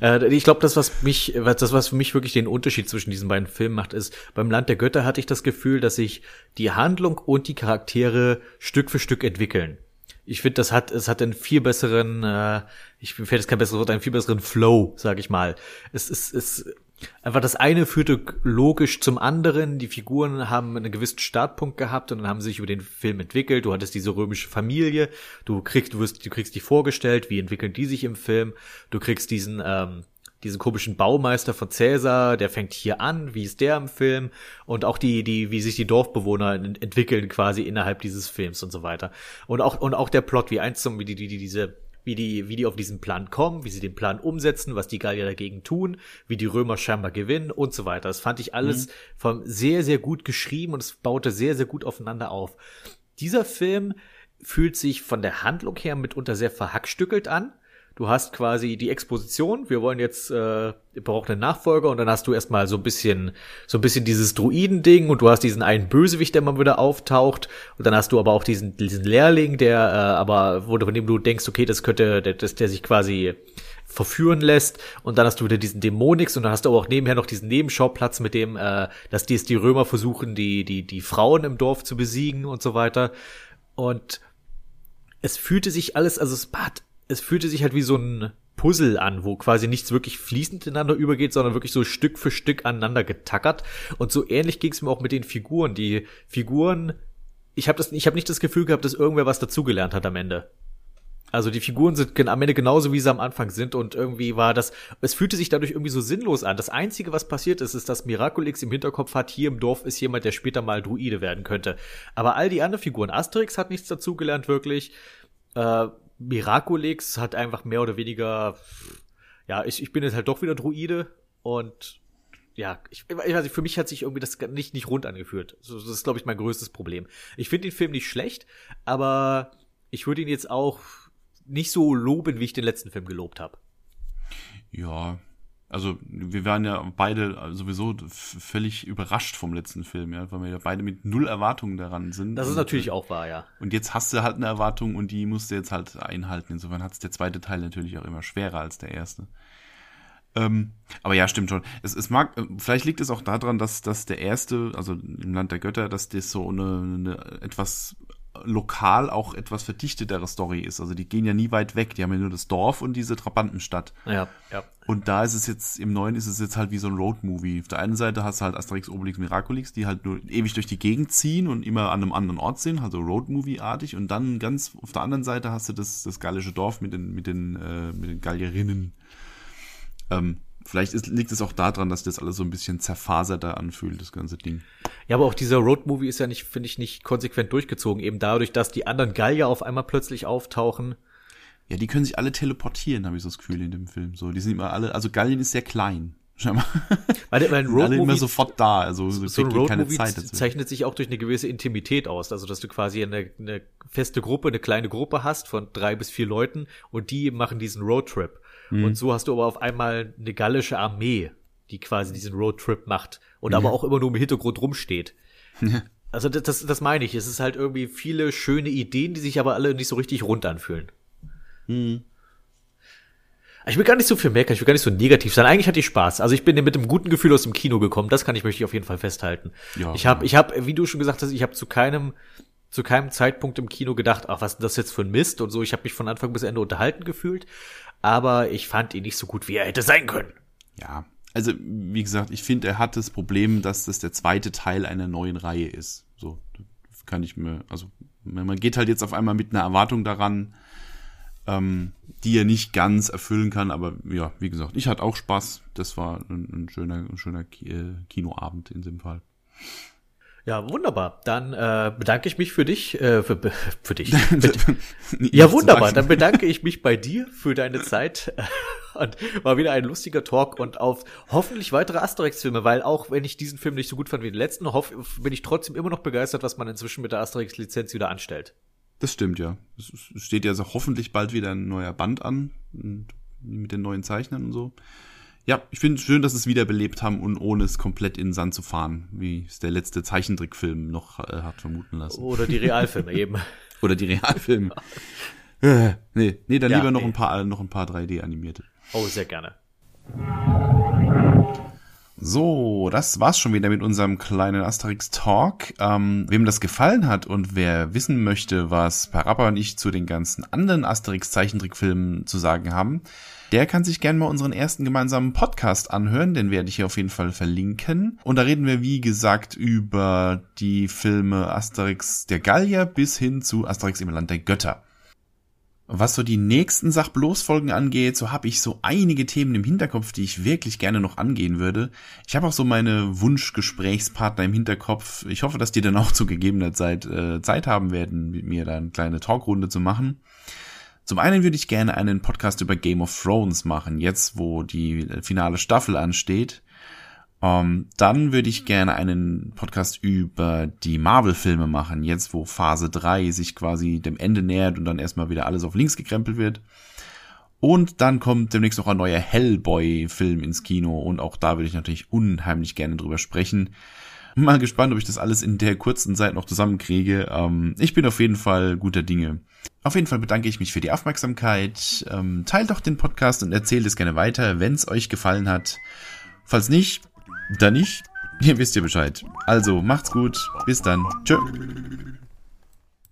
Äh, ich glaube, das, was mich, das, was für mich wirklich den Unterschied zwischen diesen beiden Filmen macht, ist, beim Land der Götter hatte ich das Gefühl, dass sich die Handlung und die Charaktere Stück für Stück entwickeln. Ich finde, das hat, es hat einen viel besseren, äh, ich mir fällt jetzt kein besseres Wort, einen viel besseren Flow, sag ich mal. Es ist, es, einfach das eine führte logisch zum anderen. Die Figuren haben einen gewissen Startpunkt gehabt und dann haben sich über den Film entwickelt. Du hattest diese römische Familie. Du kriegst, du wirst, du kriegst die vorgestellt. Wie entwickeln die sich im Film? Du kriegst diesen, ähm, diesen komischen Baumeister von Cäsar, der fängt hier an, wie ist der im Film und auch die, die, wie sich die Dorfbewohner ent- entwickeln quasi innerhalb dieses Films und so weiter. Und auch, und auch der Plot, wie eins zum, wie die, die, die diese, wie die, wie die auf diesen Plan kommen, wie sie den Plan umsetzen, was die Gallier dagegen tun, wie die Römer scheinbar gewinnen und so weiter. Das fand ich alles vom sehr, sehr gut geschrieben und es baute sehr, sehr gut aufeinander auf. Dieser Film fühlt sich von der Handlung her mitunter sehr verhackstückelt an. Du hast quasi die Exposition, wir wollen jetzt, äh, brauchen einen Nachfolger und dann hast du erstmal so ein bisschen, so ein bisschen dieses Druiden-Ding und du hast diesen einen Bösewicht, der mal wieder auftaucht. Und dann hast du aber auch diesen, diesen Lehrling, der äh, aber, wo von dem du denkst, okay, das könnte, der, das, der sich quasi verführen lässt. Und dann hast du wieder diesen Dämonix und dann hast du aber auch nebenher noch diesen Nebenschauplatz mit dem, äh, dass die, die Römer versuchen, die, die, die Frauen im Dorf zu besiegen und so weiter. Und es fühlte sich alles, also es hat, es fühlte sich halt wie so ein Puzzle an, wo quasi nichts wirklich fließend ineinander übergeht, sondern wirklich so Stück für Stück aneinander getackert. Und so ähnlich ging es mir auch mit den Figuren. Die Figuren, ich habe das, ich habe nicht das Gefühl gehabt, dass irgendwer was dazugelernt hat am Ende. Also die Figuren sind am Ende genauso, wie sie am Anfang sind und irgendwie war das, es fühlte sich dadurch irgendwie so sinnlos an. Das Einzige, was passiert ist, ist, dass Miraculix im Hinterkopf hat, hier im Dorf ist jemand, der später mal Druide werden könnte. Aber all die anderen Figuren, Asterix hat nichts dazugelernt wirklich, äh, Miraculix hat einfach mehr oder weniger, ja, ich, ich bin jetzt halt doch wieder Druide und ja, ich, ich weiß nicht, für mich hat sich irgendwie das nicht, nicht rund angefühlt. So, Das ist, glaube ich, mein größtes Problem. Ich finde den Film nicht schlecht, aber ich würde ihn jetzt auch nicht so loben, wie ich den letzten Film gelobt habe. Ja, also wir waren ja beide sowieso völlig überrascht vom letzten Film, ja, weil wir ja beide mit null Erwartungen daran sind. Das ist Und, natürlich äh, auch wahr, ja. Und jetzt hast du halt eine Erwartung und die musst du jetzt halt einhalten. Insofern hat es der zweite Teil natürlich auch immer schwerer als der erste. Ähm, aber ja, stimmt schon. Es, es mag, äh, vielleicht liegt es auch daran, dass, dass der erste, also im Land der Götter, dass das so eine, eine etwas lokal auch etwas verdichtetere Story ist. Also die gehen ja nie weit weg. Die haben ja nur das Dorf und diese Trabantenstadt. Ja, ja. Und da ist es jetzt, im neuen ist es jetzt halt wie so ein Roadmovie. Auf der einen Seite hast du halt Asterix, Obelix, Miraculix, die halt nur ewig durch die Gegend ziehen und immer an einem anderen Ort sind, also Roadmovie-artig. Und dann ganz auf der anderen Seite hast du das, das gallische Dorf mit den, mit den, äh, mit den Gallierinnen. Ähm, vielleicht ist, liegt es auch daran, dass das alles so ein bisschen zerfaserter anfühlt, das ganze Ding. Ja, aber auch dieser Roadmovie ist ja nicht, finde ich, nicht konsequent durchgezogen, eben dadurch, dass die anderen Gallier auf einmal plötzlich auftauchen. Ja, die können sich alle teleportieren, habe ich so das Gefühl in dem Film. So, die sind immer alle, also Gallien ist sehr klein. Scheinbar. Weil, weil ein Sind alle immer sofort da, also so ein wirklich keine Zeit dazu. zeichnet sich auch durch eine gewisse Intimität aus. Also, dass du quasi eine, eine feste Gruppe, eine kleine Gruppe hast von drei bis vier Leuten und die machen diesen Roadtrip. Mhm. Und so hast du aber auf einmal eine gallische Armee, die quasi diesen Roadtrip macht und ja. aber auch immer nur im Hintergrund rumsteht. Ja. Also das, das, das meine ich. Es ist halt irgendwie viele schöne Ideen, die sich aber alle nicht so richtig rund anfühlen. Mhm. Ich will gar nicht so viel meckern, ich will gar nicht so negativ sein. Eigentlich hatte ich Spaß. Also ich bin mit einem guten Gefühl aus dem Kino gekommen. Das kann ich möchte ich auf jeden Fall festhalten. Ja, ich habe, ich habe, wie du schon gesagt hast, ich habe zu keinem zu keinem Zeitpunkt im Kino gedacht, ach, was ist das jetzt für ein Mist und so. Ich habe mich von Anfang bis Ende unterhalten gefühlt, aber ich fand ihn nicht so gut, wie er hätte sein können. Ja, also wie gesagt, ich finde, er hat das Problem, dass das der zweite Teil einer neuen Reihe ist. So kann ich mir, also man geht halt jetzt auf einmal mit einer Erwartung daran, ähm, die er nicht ganz erfüllen kann. Aber ja, wie gesagt, ich hatte auch Spaß. Das war ein, ein schöner, ein schöner äh, Kinoabend in dem Fall. Ja, wunderbar. Dann äh, bedanke ich mich für dich, äh, für, für dich. ja, wunderbar. Dann bedanke ich mich bei dir für deine Zeit. und war wieder ein lustiger Talk und auf hoffentlich weitere Asterix-Filme, weil auch wenn ich diesen Film nicht so gut fand wie den letzten, hoff, bin ich trotzdem immer noch begeistert, was man inzwischen mit der Asterix-Lizenz wieder anstellt. Das stimmt, ja. Es steht ja so hoffentlich bald wieder ein neuer Band an, mit den neuen Zeichnern und so. Ja, ich finde es schön, dass es wiederbelebt haben und ohne es komplett in den Sand zu fahren, wie es der letzte Zeichentrickfilm noch äh, hat vermuten lassen. Oder die Realfilme eben. Oder die Realfilme. äh, nee, nee, dann ja, lieber nee. noch ein paar, noch ein paar 3D-animierte. Oh, sehr gerne. So, das war's schon wieder mit unserem kleinen Asterix Talk. Ähm, wem das gefallen hat und wer wissen möchte, was Parappa und ich zu den ganzen anderen Asterix Zeichentrickfilmen zu sagen haben, der kann sich gerne mal unseren ersten gemeinsamen Podcast anhören, den werde ich hier auf jeden Fall verlinken. Und da reden wir, wie gesagt, über die Filme Asterix der Gallier bis hin zu Asterix im Land der Götter. Was so die nächsten Sachbloß-Folgen angeht, so habe ich so einige Themen im Hinterkopf, die ich wirklich gerne noch angehen würde. Ich habe auch so meine Wunschgesprächspartner im Hinterkopf. Ich hoffe, dass die dann auch zu gegebener Zeit äh, Zeit haben werden, mit mir da eine kleine Talkrunde zu machen. Zum einen würde ich gerne einen Podcast über Game of Thrones machen, jetzt wo die finale Staffel ansteht. Um, ähm, dann würde ich gerne einen Podcast über die Marvel-Filme machen, jetzt wo Phase 3 sich quasi dem Ende nähert und dann erstmal wieder alles auf links gekrempelt wird. Und dann kommt demnächst noch ein neuer Hellboy-Film ins Kino und auch da würde ich natürlich unheimlich gerne drüber sprechen. Mal gespannt, ob ich das alles in der kurzen Zeit noch zusammenkriege. Ähm, ich bin auf jeden Fall guter Dinge. Auf jeden Fall bedanke ich mich für die Aufmerksamkeit. Ähm, teilt doch den Podcast und erzählt es gerne weiter, wenn es euch gefallen hat. Falls nicht, dann nicht. Ihr wisst ja Bescheid. Also, macht's gut. Bis dann. Tschö.